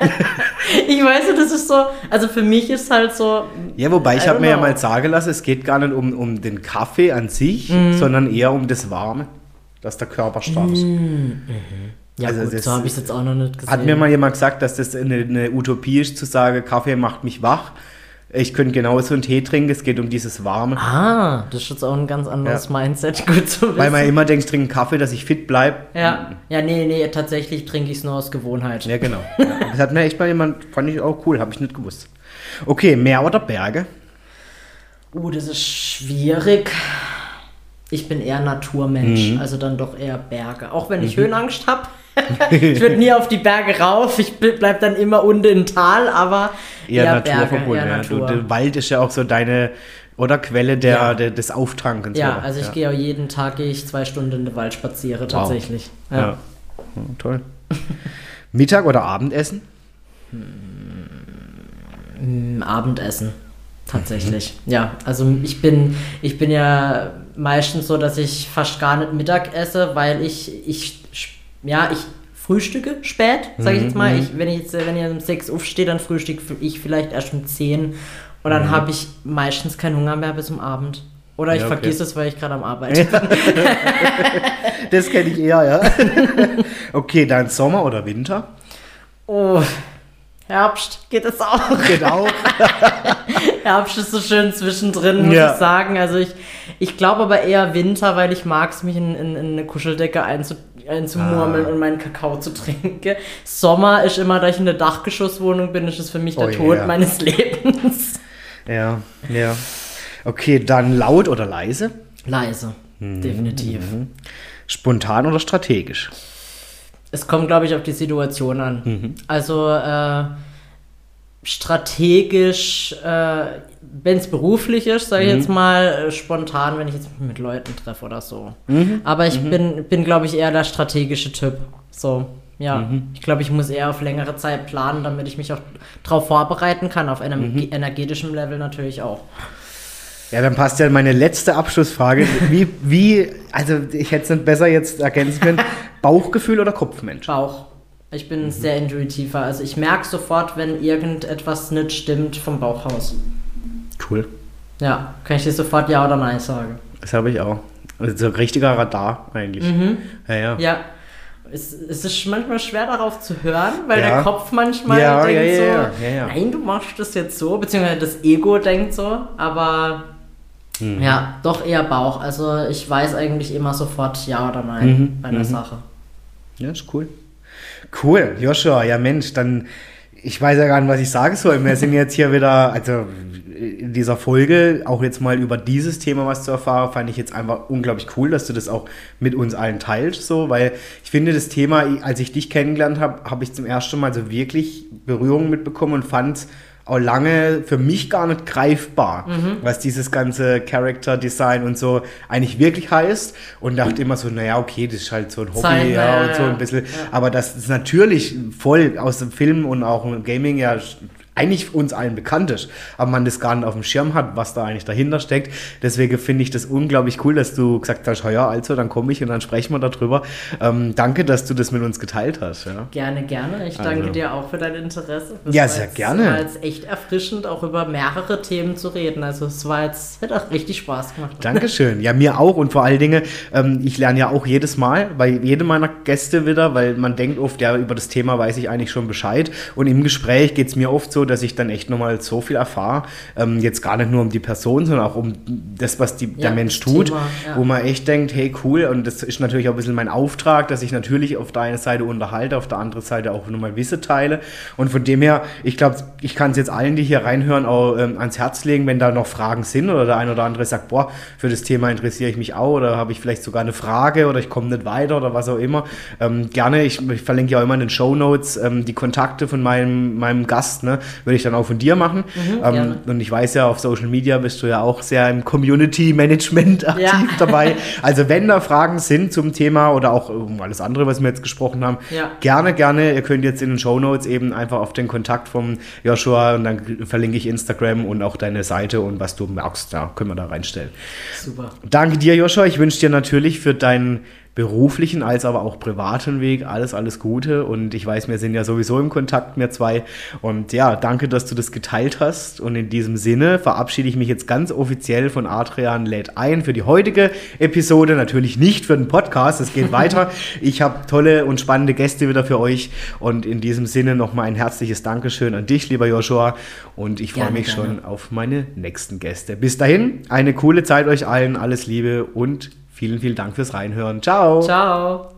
[LAUGHS] ich weiß, das ist so, also für mich ist halt so. Ja, wobei ich habe mir ja mal sagen lassen, es geht gar nicht um, um den Kaffee an sich, Mhm. sondern eher um das Warme, dass der Körper stark ist. Ja, Also gut, das so habe ich es jetzt auch noch nicht gesehen. Hat mir mal jemand gesagt, dass das eine, eine Utopie ist, zu sagen, Kaffee macht mich wach. Ich könnte genauso einen Tee trinken, es geht um dieses Warme. ah, das ist jetzt auch ein ganz anderes Ja. Mindset. [LAUGHS] Gut zu wissen. Weil man immer denkt, ich trinke einen Kaffee, dass ich fit bleibe. ja, ja, nee, nee, tatsächlich trinke ich es nur aus Gewohnheit. Ja, genau. [LAUGHS] Das hat mir echt mal jemand, fand ich auch cool, habe ich nicht gewusst. Okay, Meer oder Berge? Uh, das ist schwierig. Ich bin eher Naturmensch, Mhm. also dann doch eher Berge. Auch wenn ich Höhenangst habe. [LAUGHS] ich würde nie auf die Berge rauf, ich ble- bleib dann immer unten im Tal, aber Eher, eher naturverbunden. Berge, eher ja. Du, Natur. der Wald ist ja auch so deine, oder Quelle der, Ja. der, des Auftrankens. ja, oder? also ich ja. gehe auch jeden Tag gehe ich zwei Stunden in den Wald spaziere tatsächlich. Ja. Ja. Ja, toll. Mittag oder Abendessen? Mm, Abendessen. Tatsächlich. Ja, also ich bin, ich bin ja meistens so, dass ich fast gar nicht Mittag esse, weil ich, ich, ja, ich frühstücke spät, sage ich jetzt mal. Ich, wenn ich jetzt, wenn ich um 6 aufstehe, dann frühstücke ich vielleicht erst um 10 und dann habe ich meistens keinen Hunger mehr bis zum Abend. Oder ich Ja, okay. vergesse es, weil ich gerade am Arbeiten [LAUGHS] bin. Das kenne ich eher, ja. [LAUGHS] okay, dann Sommer oder Winter? Oh, Herbst geht es auch. Genau. [LAUGHS] Herbst ist so schön zwischendrin, muss Ja. ich sagen. Also ich, ich glaube aber eher Winter, weil ich mag es, mich in, in, in eine Kuscheldecke einzu, einzumurmeln Ah. und meinen Kakao zu trinken. Sommer ist immer, da ich in der Dachgeschosswohnung bin, ist es für mich der Oh Tod yeah. meines Lebens. Ja, ja. Okay, dann laut oder leise? Leise, Mhm. definitiv. Spontan oder strategisch? Es kommt, glaube ich, auf die Situation an. Mhm. Also äh, strategisch, äh, wenn es beruflich ist, sage ich Mhm. jetzt mal, äh, spontan, wenn ich jetzt mit Leuten treffe oder so. Mhm. Aber ich bin, bin glaube ich, eher der strategische Typ. So, ja. Mhm. Ich glaube, ich muss eher auf längere Zeit planen, damit ich mich auch darauf vorbereiten kann, auf einem Mhm. energetischen Level natürlich auch. Ja, dann passt ja meine letzte Abschlussfrage. Wie, wie, also ich hätte es nicht besser jetzt ergänzen können, [LAUGHS] Bauchgefühl oder Kopfmensch? Bauch. Ich bin Mhm. sehr intuitiver. Also ich merke sofort, wenn irgendetwas nicht stimmt vom Bauchhaus. Cool. Ja, kann ich dir sofort Ja oder Nein sagen. Das habe ich auch. Also so ein richtiger Radar eigentlich. Ja, ja. Mhm. Ja. Es, es ist manchmal schwer darauf zu hören, weil Ja. der Kopf manchmal Ja, denkt ja, ja, so, ja, ja, ja. nein, du machst das jetzt so, beziehungsweise das Ego denkt so, aber Mhm. Ja, doch eher Bauch. Also ich weiß eigentlich immer sofort ja oder nein mhm. bei der mhm. Sache. Ja, ist cool. Cool, Joshua, ja Mensch, dann ich weiß ja gar nicht, was ich sagen soll. Wir sind jetzt hier wieder, also in dieser Folge auch jetzt mal über dieses Thema was zu erfahren, fand ich jetzt einfach unglaublich cool, dass du das auch mit uns allen teilst, so, weil ich finde das Thema, als ich dich kennengelernt habe, habe ich zum ersten Mal so wirklich Berührung mitbekommen und fand auch lange für mich gar nicht greifbar, mhm. was dieses ganze Character Design und so eigentlich wirklich heißt. Und dachte immer so, naja, okay, das ist halt so ein Hobby Zeit, ja, und so ein bisschen. Ja. Aber das ist natürlich voll aus dem Film und auch im Gaming ja eigentlich uns allen bekannt ist, aber man das gar nicht auf dem Schirm hat, was da eigentlich dahinter steckt. Deswegen finde ich das unglaublich cool, dass du gesagt hast, ja, also dann komme ich und dann sprechen wir darüber. Ähm, danke, dass du das mit uns geteilt hast. Ja. Gerne, gerne. Ich danke also. dir auch für dein Interesse. Das ja, sehr jetzt, gerne. Es war jetzt echt erfrischend, auch über mehrere Themen zu reden. Also es war jetzt, hat auch richtig Spaß gemacht. [LAUGHS] Dankeschön. Ja, mir auch und vor allen Dingen, ähm, ich lerne ja auch jedes Mal bei jedem meiner Gäste wieder, weil man denkt oft, ja, über das Thema weiß ich eigentlich schon Bescheid und im Gespräch geht es mir oft so, dass ich dann echt nochmal so viel erfahre. Ähm, jetzt gar nicht nur um die Person, sondern auch um das, was die, ja, der Mensch tut, Thema, ja. wo man echt denkt, hey cool, und das ist natürlich auch ein bisschen mein Auftrag, dass ich natürlich auf der einen Seite unterhalte, auf der anderen Seite auch nochmal Wisse teile. Und von dem her, ich glaube, ich kann es jetzt allen, die hier reinhören, auch ähm, ans Herz legen, wenn da noch Fragen sind oder der eine oder andere sagt, boah, für das Thema interessiere ich mich auch oder habe ich vielleicht sogar eine Frage oder ich komme nicht weiter oder was auch immer. Ähm, gerne, ich, ich, verlinke ja auch immer in den Show Notes ähm, die Kontakte von meinem, meinem Gast, ne, würde ich dann auch von dir machen. Mhm, ähm, und ich weiß ja, auf Social Media bist du ja auch sehr im Community Management [LAUGHS] aktiv ja. dabei. [LAUGHS] Also wenn da Fragen sind zum Thema oder auch um alles andere, was wir jetzt gesprochen haben, ja. gerne, gerne. Ihr könnt jetzt in den Show Notes eben einfach auf den Kontakt vom Joshua und dann verlinke ich Instagram und auch deine Seite und was du magst, da können wir da reinstellen. Super. Danke dir, Joshua. Ich wünsche dir natürlich für deinen beruflichen als aber auch privaten Weg alles, alles Gute. Und ich weiß, wir sind ja sowieso im Kontakt, wir zwei. Und ja, danke, dass du das geteilt hast. Und in diesem Sinne verabschiede ich mich jetzt ganz offiziell von Adrian lädt ein für die heutige Episode. Natürlich nicht für den Podcast, es geht weiter. [LAUGHS] Ich habe tolle und spannende Gäste wieder für euch. Und in diesem Sinne nochmal ein herzliches Dankeschön an dich, lieber Joshua. Und ich freue mich gerne. schon auf meine nächsten Gäste. Bis dahin, eine coole Zeit euch allen. Alles Liebe und Vielen, vielen Dank fürs Reinhören. Ciao. Ciao.